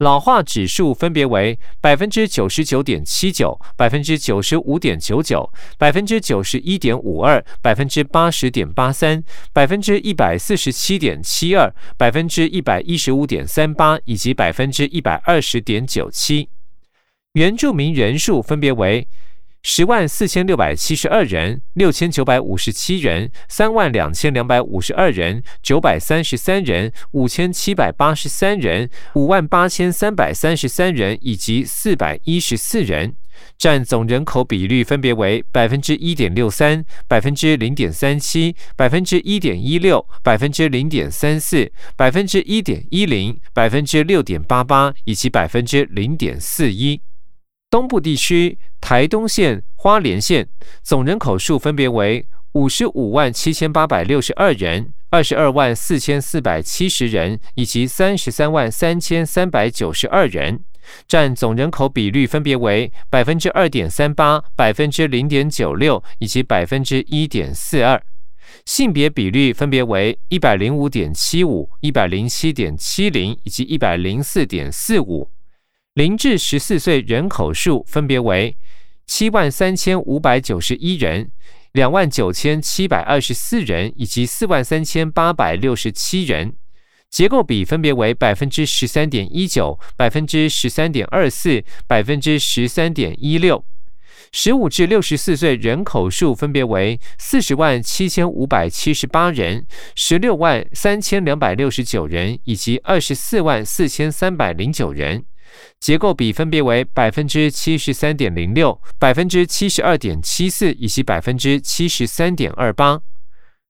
A: 老化指数分别为百分之九十九点七九、百分之九十五点九九、百分之九十一点五二、百分之八十点八三、百分之一百四十七点七二、百分之一百一十五点三八以及百分之一百二十点九七。原住民人数分别为。十万四千六百七十二人，六千九百五十七人，三万两千两百五十二人，九百三十三人，五千七百八十三人，五万八千三百三十三人，以及四百一十四人，占总人口比率分别为百分之一点六三、百分之零点三七、百分之一点一六、百分之零点三四、百分之一点一零、百分之六点八八以及百分之零点四一。东部地区，台东县、花莲县总人口数分别为五十五万七千八百六十二人、二十二万四千四百七十人以及三十三万三千三百九十二人，占总人口比率分别为百分之二点三八、百分之零点九六以及百分之一点四二。性别比率分别为一百零五点七五、一百零七点七零以及一百零四点四五。零至十四岁人口数分别为七万三千五百九十一人、两万九千七百二十四人以及四万三千八百六十七人，结构比分别为百分之十三点一九、百分之十三点二四、百分之十三点一六。十五至六十四岁人口数分别为四十万七千五百七十八人、十六万三千两百六十九人以及二十四万四千三百零九人。结构比分别为百分之七十三点零六、百分之七十二点七四以及百分之七十三点二八。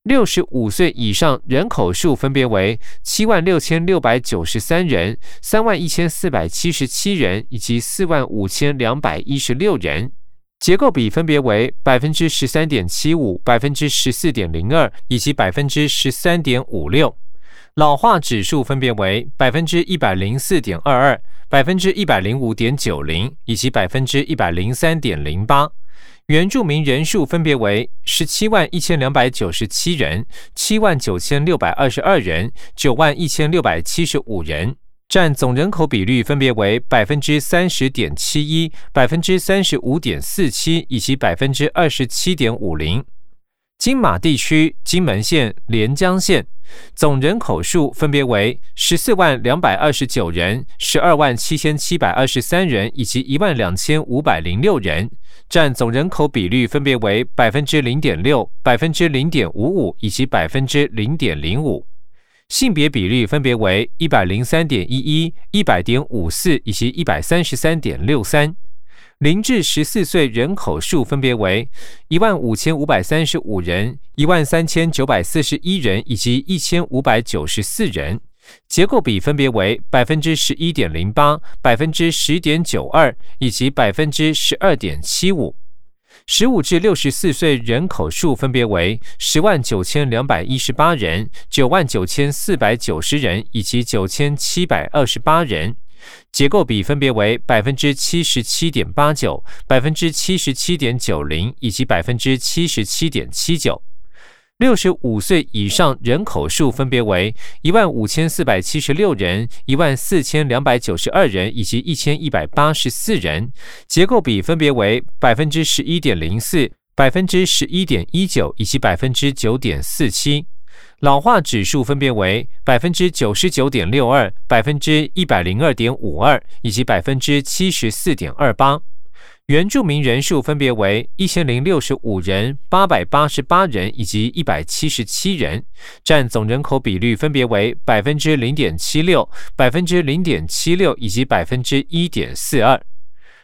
A: 六十五岁以上人口数分别为七万六千六百九十三人、三万一千四百七十七人以及四万五千两百一十六人，结构比分别为百分之十三点七五、百分之十四点零二以及百分之十三点五六。老化指数分别为百分之一百零四点二二、百分之一百零五点九零以及百分之一百零三点零八。原住民人数分别为十七万一千两百九十七人、七万九千六百二十二人、九万一千六百七十五人，占总人口比率分别为百分之三十点七一、百分之三十五点四七以及百分之二十七点五零。金马地区金门县、连江县总人口数分别为十四万两百二十九人、十二万七千七百二十三人以及一万两千五百零六人，占总人口比率分别为百分之零点六、百分之零点五五以及百分之零点零五。性别比率分别为一百零三点一一、一百点五四以及一百三十三点六三。零至十四岁人口数分别为一万五千五百三十五人、一万三千九百四十一人以及一千五百九十四人，结构比分别为百分之十一点零八、百分之十点九二以及百分之十二点七五。十五至六十四岁人口数分别为十万九千两百一十八人、九万九千四百九十人以及九千七百二十八人。结构比分别为百分之七十七点八九、百分之七十七点九零以及百分之七十七点七九。六十五岁以上人口数分别为一万五千四百七十六人、一万四千两百九十二人以及一千一百八十四人。结构比分别为百分之十一点零四、百分之十一点一九以及百分之九点四七。老化指数分别为百分之九十九点六二、百分之一百零二点五二以及百分之七十四点二八。原住民人数分别为一千零六十五人、八百八十八人以及一百七十七人，占总人口比率分别为百分之零点七六、百分之零点七六以及百分之一点四二。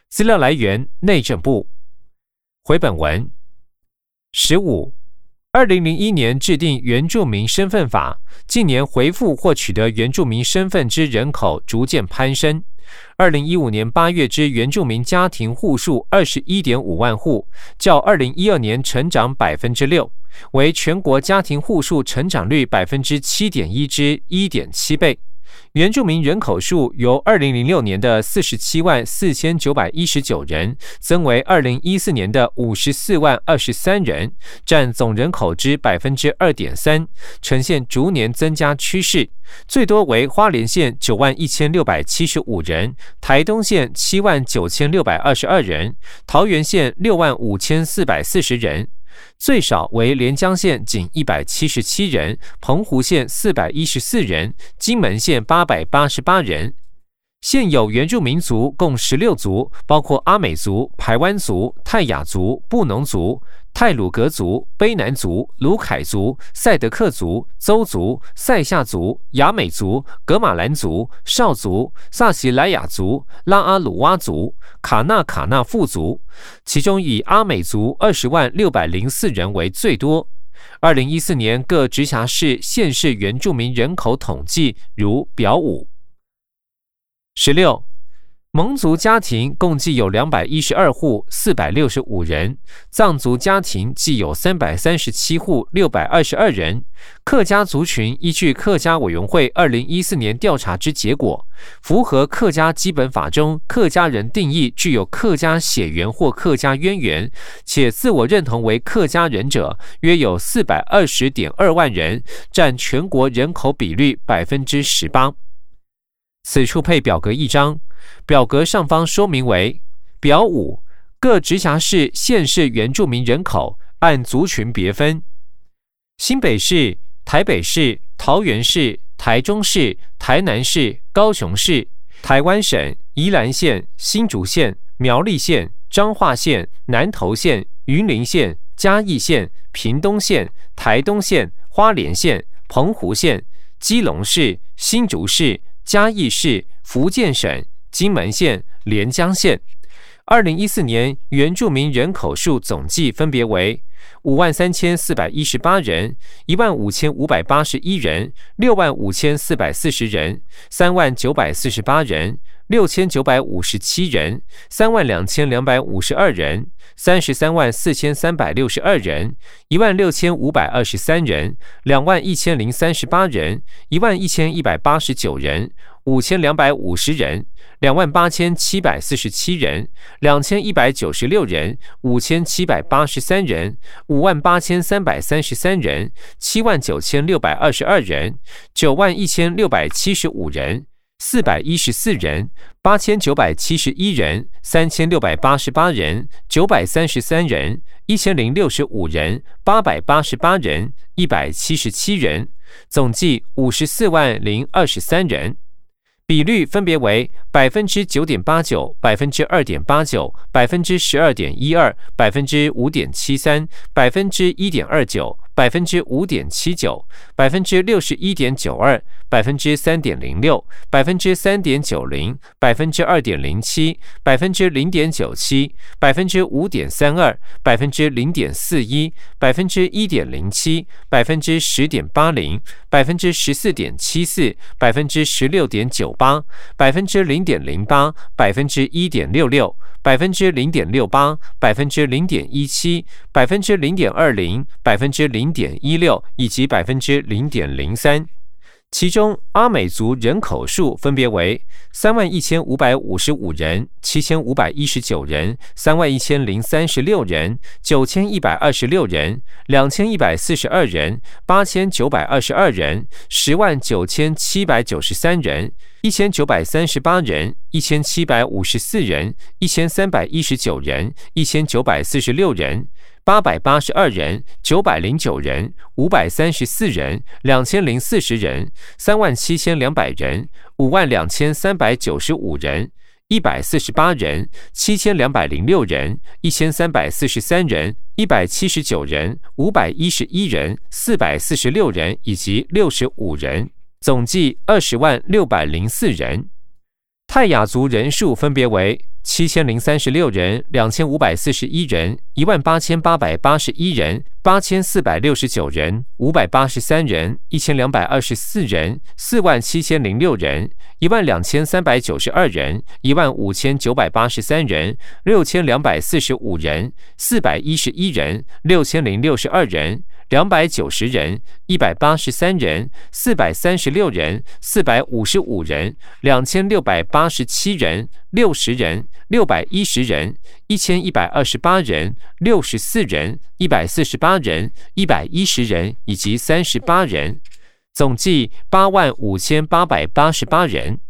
A: 资料来源：内政部。回本文十五。二零零一年制定原住民身份法，近年回复或取得原住民身份之人口逐渐攀升。二零一五年八月之原住民家庭户数二十一点五万户，较二零一二年成长百分之六，为全国家庭户数成长率百分之七点一之一点七倍。原住民人口数由二零零六年的四十七万四千九百一十九人，增为二零一四年的五十四万二十三人，占总人口之百分之二点三，呈现逐年增加趋势。最多为花莲县九万一千六百七十五人，台东县七万九千六百二十二人，桃园县六万五千四百四十人。最少为连江县仅一百七十七人，澎湖县四百一十四人，金门县八百八十八人。现有原住民族共十六族，包括阿美族、排湾族、泰雅族、布农族。泰鲁格族、卑南族、卢凯族、赛德克族、邹族、塞夏族、雅美族、格马兰族、少族、萨奇莱雅族、拉阿鲁哇族、卡纳卡纳富族，其中以阿美族二十万六百零四人为最多。二零一四年各直辖市县市原住民人口统计如表五十六。蒙族家庭共计有两百一十二户，四百六十五人；藏族家庭计有三百三十七户，六百二十二人。客家族群依据客家委员会二零一四年调查之结果，符合客家基本法中客家人定义具有客家血缘或客家渊源，且自我认同为客家人者，约有四百二十点二万人，占全国人口比率百分之十八。此处配表格一张。表格上方说明为表五，各直辖市、县市原住民人口按族群别分：新北市、台北市、桃园市、台中市、台南市、高雄市、台湾省、宜兰县、新竹县、苗栗县、彰化县、南投县、云林县、嘉义县、屏东县、台东县、花莲县、澎湖县、基隆市、新竹市、嘉义市、福建省。金门县、连江县。二零一四年原住民人口数总计分别为五万三千四百一十八人、一万五千五百八十一人、六万五千四百四十人、三万九百四十八人、六千九百五十七人、三万两千两百五十二人、三十三万四千三百六十二人、一万六千五百二十三人、两万一千零三十八人、一万一千一百八十九人、五千两百五十人。两万八千七百四十七人，两千一百九十六人，五千七百八十三人，五万八千三百三十三人，七万九千六百二十二人，九万一千六百七十五人，四百一十四人，八千九百七十一人，三千六百八十八人，九百三十三人，一千零六十五人，八百八十八人，一百七十七人，总计五十四万零二十三人。比率分别为百分之九点八九、百分之二点八九、百分之十二点一二、百分之五点七三、百分之一点二九、百分之五点七九、百分之六十一点九二、百分之三点零六、百分之三点九零、百分之二点零七、百分之零点九七、百分之五点三二、百分之零点四一、百分之一点零七、百分之十点八零、百分之十四点七四、百分之十六点九。八百分之零点零八，百分之一点六六，百分之零点六八，百分之零点一七，百分之零点二零，百分之零点一六，以及百分之零点零三。其中，阿美族人口数分别为三万一千五百五十五人、七千五百一十九人、三万一千零三十六人、九千一百二十六人、两千一百四十二人、八千九百二十二人、十万九千七百九十三人、一千九百三十八人、一千七百五十四人、一千三百一十九人、一千九百四十六人。八百八十二人，九百零九人，五百三十四人，两千零四十人，三万七千两百人，五万两千三百九十五人，一百四十八人，七千两百零六人，一千三百四十三人，一百七十九人，五百一十一人，四百四十六人，以及六十五人，总计二十万六百零四人。泰雅族人数分别为。七千零三十六人，两千五百四十一人，一万八千八百八十一人，八千四百六十九人，五百八十三人，一千两百二十四人，四万七千零六人，一万两千三百九十二人，一万五千九百八十三人，六千两百四十五人，四百一十一人，六千零六十二人。两百九十人，一百八十三人，四百三十六人，四百五十五人，两千六百八十七人，六十人，六百一十人，一千一百二十八人，六十四人，一百四十八人，一百一十人，以及三十八人，总计八万五千八百八十八人。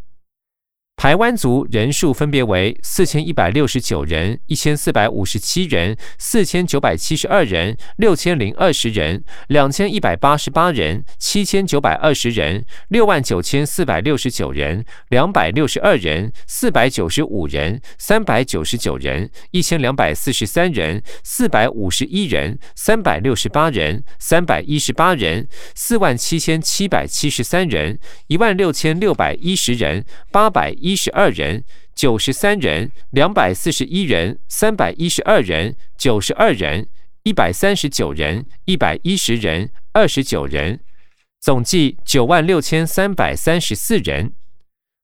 A: 台湾族人数分别为四千一百六十九人、一千四百五十七人、四千九百七十二人、六千零二十人、两千一百八十八人、七千九百二十人、六万九千四百六十九人、两百六十二人、四百九十五人、三百九十九人、一千两百四十三人、四百五十一人、三百六十八人、三百一十八人、四万七千七百七十三人、一万六千六百一十人、八百一。一十二人，九十三人，两百四十一人，三百一十二人，九十二人，一百三十九人，一百一十人，二十九人，总计九万六千三百三十四人。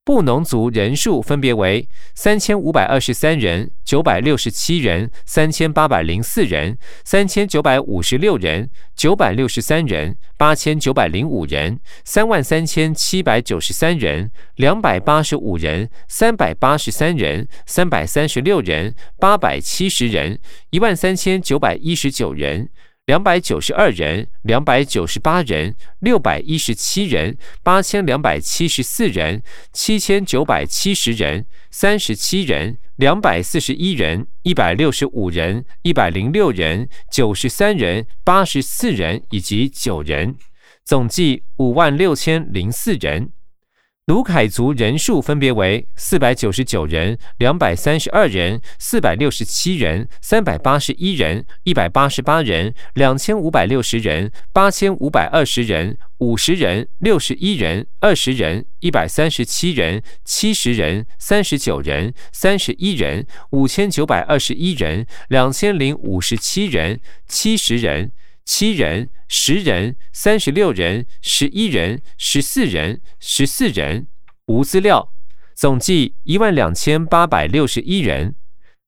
A: 布农族人数分别为三千五百二十三人、九百六十七人、三千八百零四人、三千九百五十六人、九百六十三人、八千九百零五人、三万三千七百九十三人、两百八十五人、三百八十三人、三百三十六人、八百七十人、一万三千九百一十九人。两百九十二人，两百九十八人，六百一十七人，八千两百七十四人，七千九百七十人，三十七人，两百四十一人，一百六十五人，一百零六人，九十三人，八十四人，以及九人，总计五万六千零四人。卢凯族人数分别为四百九十九人、两百三十二人、四百六十七人、三百八十一人、一百八十八人、两千五百六十人、八千五百二十人、五十人、六十一人、二十人、一百三十七人、七十人、三十九人、三十一人、五千九百二十一人、两千零五十七人、七十人。七人、十人、三十六人、十一人、十四人、十四人，无资料，总计一万两千八百六十一人。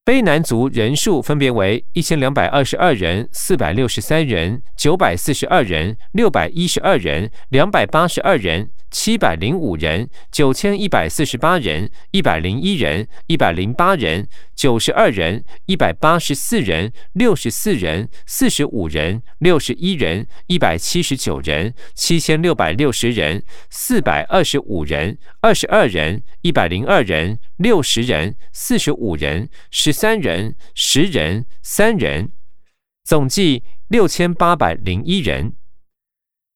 A: 非男族人数分别为一千两百二十二人、四百六十三人、九百四十二人、六百一十二人、两百八十二人。七百零五人，九千一百四十八人，一百零一人，一百零八人，九十二人，一百八十四人，六十四人，四十五人，六十一人，一百七十九人，七千六百六十人，四百二十五人，二十二人，一百零二人，六十人，四十五人，十三人，十人，三人，总计六千八百零一人。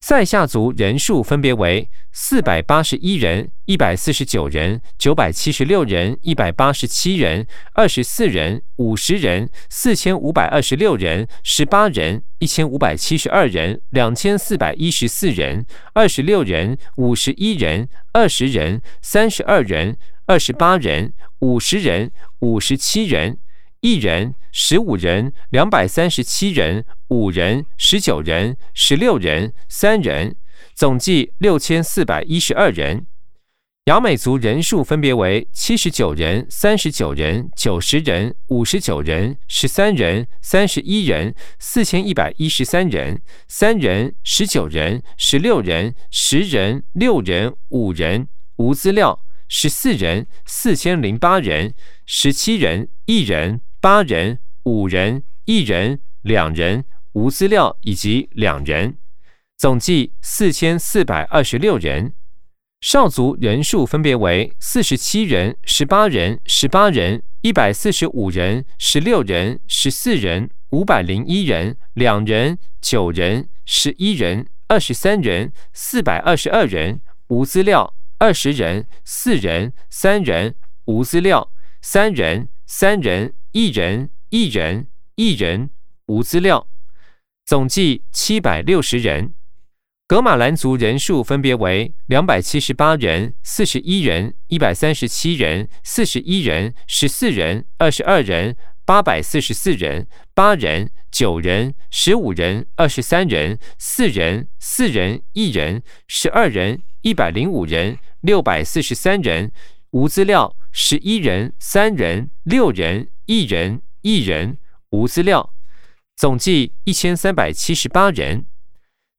A: 塞夏族人数分别为四百八十一人、一百四十九人、九百七十六人、一百八十七人、二十四人、五十人、四千五百二十六人、十八人、一千五百七十二人、两千四百一十四人、二十六人、五十一人、二十人、三十二人、二十八人、五十人、五十七人。一人、十五人、两百三十七人、五人、十九人、十六人、三人，总计六千四百一十二人。雅美族人数分别为七十九人、三十九人、九十人、五十九人、十三人、三十一人、四千一百一十三人、三人、十九人、十六人、十人、六人、五人，无资料。十四人、四千零八人、十七人、一人。八人、五人、一人、两人无资料，以及两人，总计四千四百二十六人。少族人数分别为四十七人、十八人、十八人、一百四十五人、十六人、十四人、五百零一人、两人、九人、十一人、二十三人、四百二十二人无资料，二十人、四人、三人无资料，三人、三人。一人，一人，一人，无资料，总计七百六十人。格马兰族人数分别为两百七十八人、四十一人、一百三十七人、四十一人、十四人、二十二人、八百四十四人、八人、九人、十五人、二十三人、四人、四人、一人、十二人、一百零五人、六百四十三人，无资料，十一人、三人、六人。一人一人无资料，总计一千三百七十八人。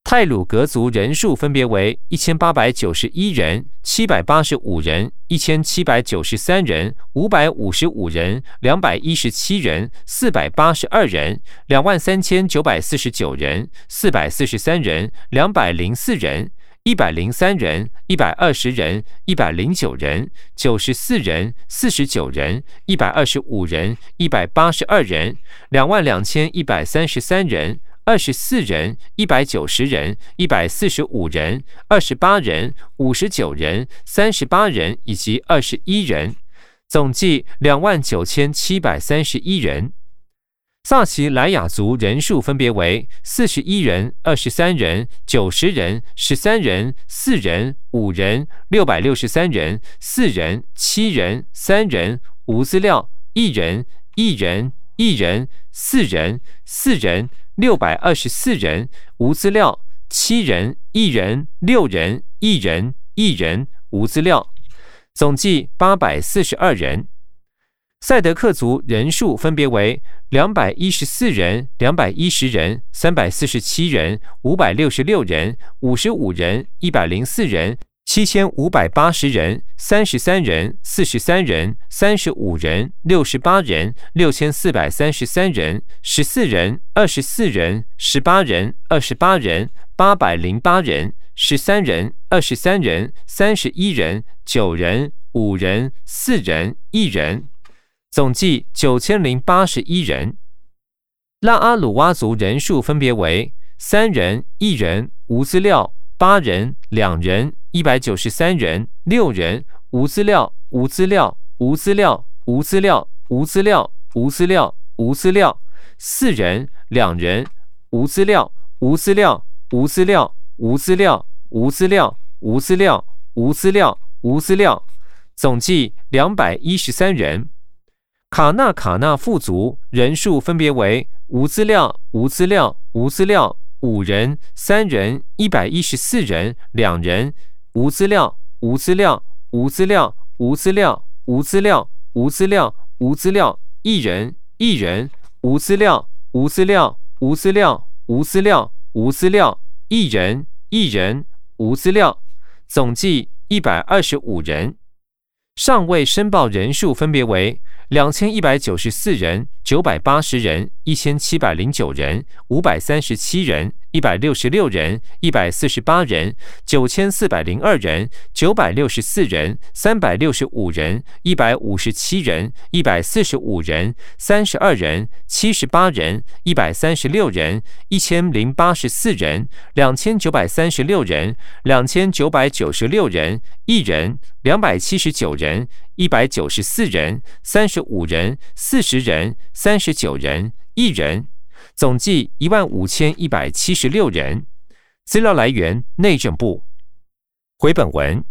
A: 泰鲁格族人数分别为一千八百九十一人、七百八十五人、一千七百九十三人、五百五十五人、两百一十七人、四百八十二人、两万三千九百四十九人、四百四十三人、两百零四人。一百零三人，一百二十人，一百零九人，九十四人，四十九人，一百二十五人，一百八十二人，两万两千一百三十三人，二十四人，一百九十人，一百四十五人，二十八人，五十九人，三十八人以及二十一人，总计两万九千七百三十一人。萨奇莱雅族人数分别为四十一人、二十三人、九十人、十三人、四人、五人、六百六十三人、四人、七人、三人，无资料，一人、一人、一人、四人、四人、六百二十四人，无资料，七人、一人、六人、一人、一人，无资料，总计八百四十二人。赛德克族人数分别为两百一十四人、两百一十人、三百四十七人、五百六十六人、五十五人、一百零四人、七千五百八十人、三十三人、四十三人、三十五人、六十八人、六千四百三十三人、十四人、二十四人、十八人、二十八人、八百零八人、十三人、二十三人、三十一人、九人、五人、四人、一人。总计九千零八十一人。拉阿鲁哇族人数分别为三人、一人无资料、八人、两人、一百九十三人、六人无资料、无资料、无资料、无资料、无资料、无资料、无资料，四人、两人无资料、无资料、无资料、无资料、无资料、无资料、无资料、无资料，总计两百一十三人。卡纳卡纳富族人数分别为无资料、无资料、无资料。五人、三人、一百一十四人、两人无资料、无资料、无资料、无资料、无资料、无资料、无资料；一人、一人无资料、无资料、无资料、无资料、无资料；一人、一人无资料，总计一百二十五人。尚未申报人数分别为两千一百九十四人、九百八十人、一千七百零九人、五百三十七人。一百六十六人，一百四十八人，九千四百零二人，九百六十四人，三百六十五人，一百五十七人，一百四十五人，三十二人，七十八人，一百三十六人，一千零八十四人，两千九百三十六人，两千九百九十六人，一人，两百七十九人，一百九十四人，三十五人，四十人，三十九人，一人。总计一万五千一百七十六人。资料来源：内政部。回本文。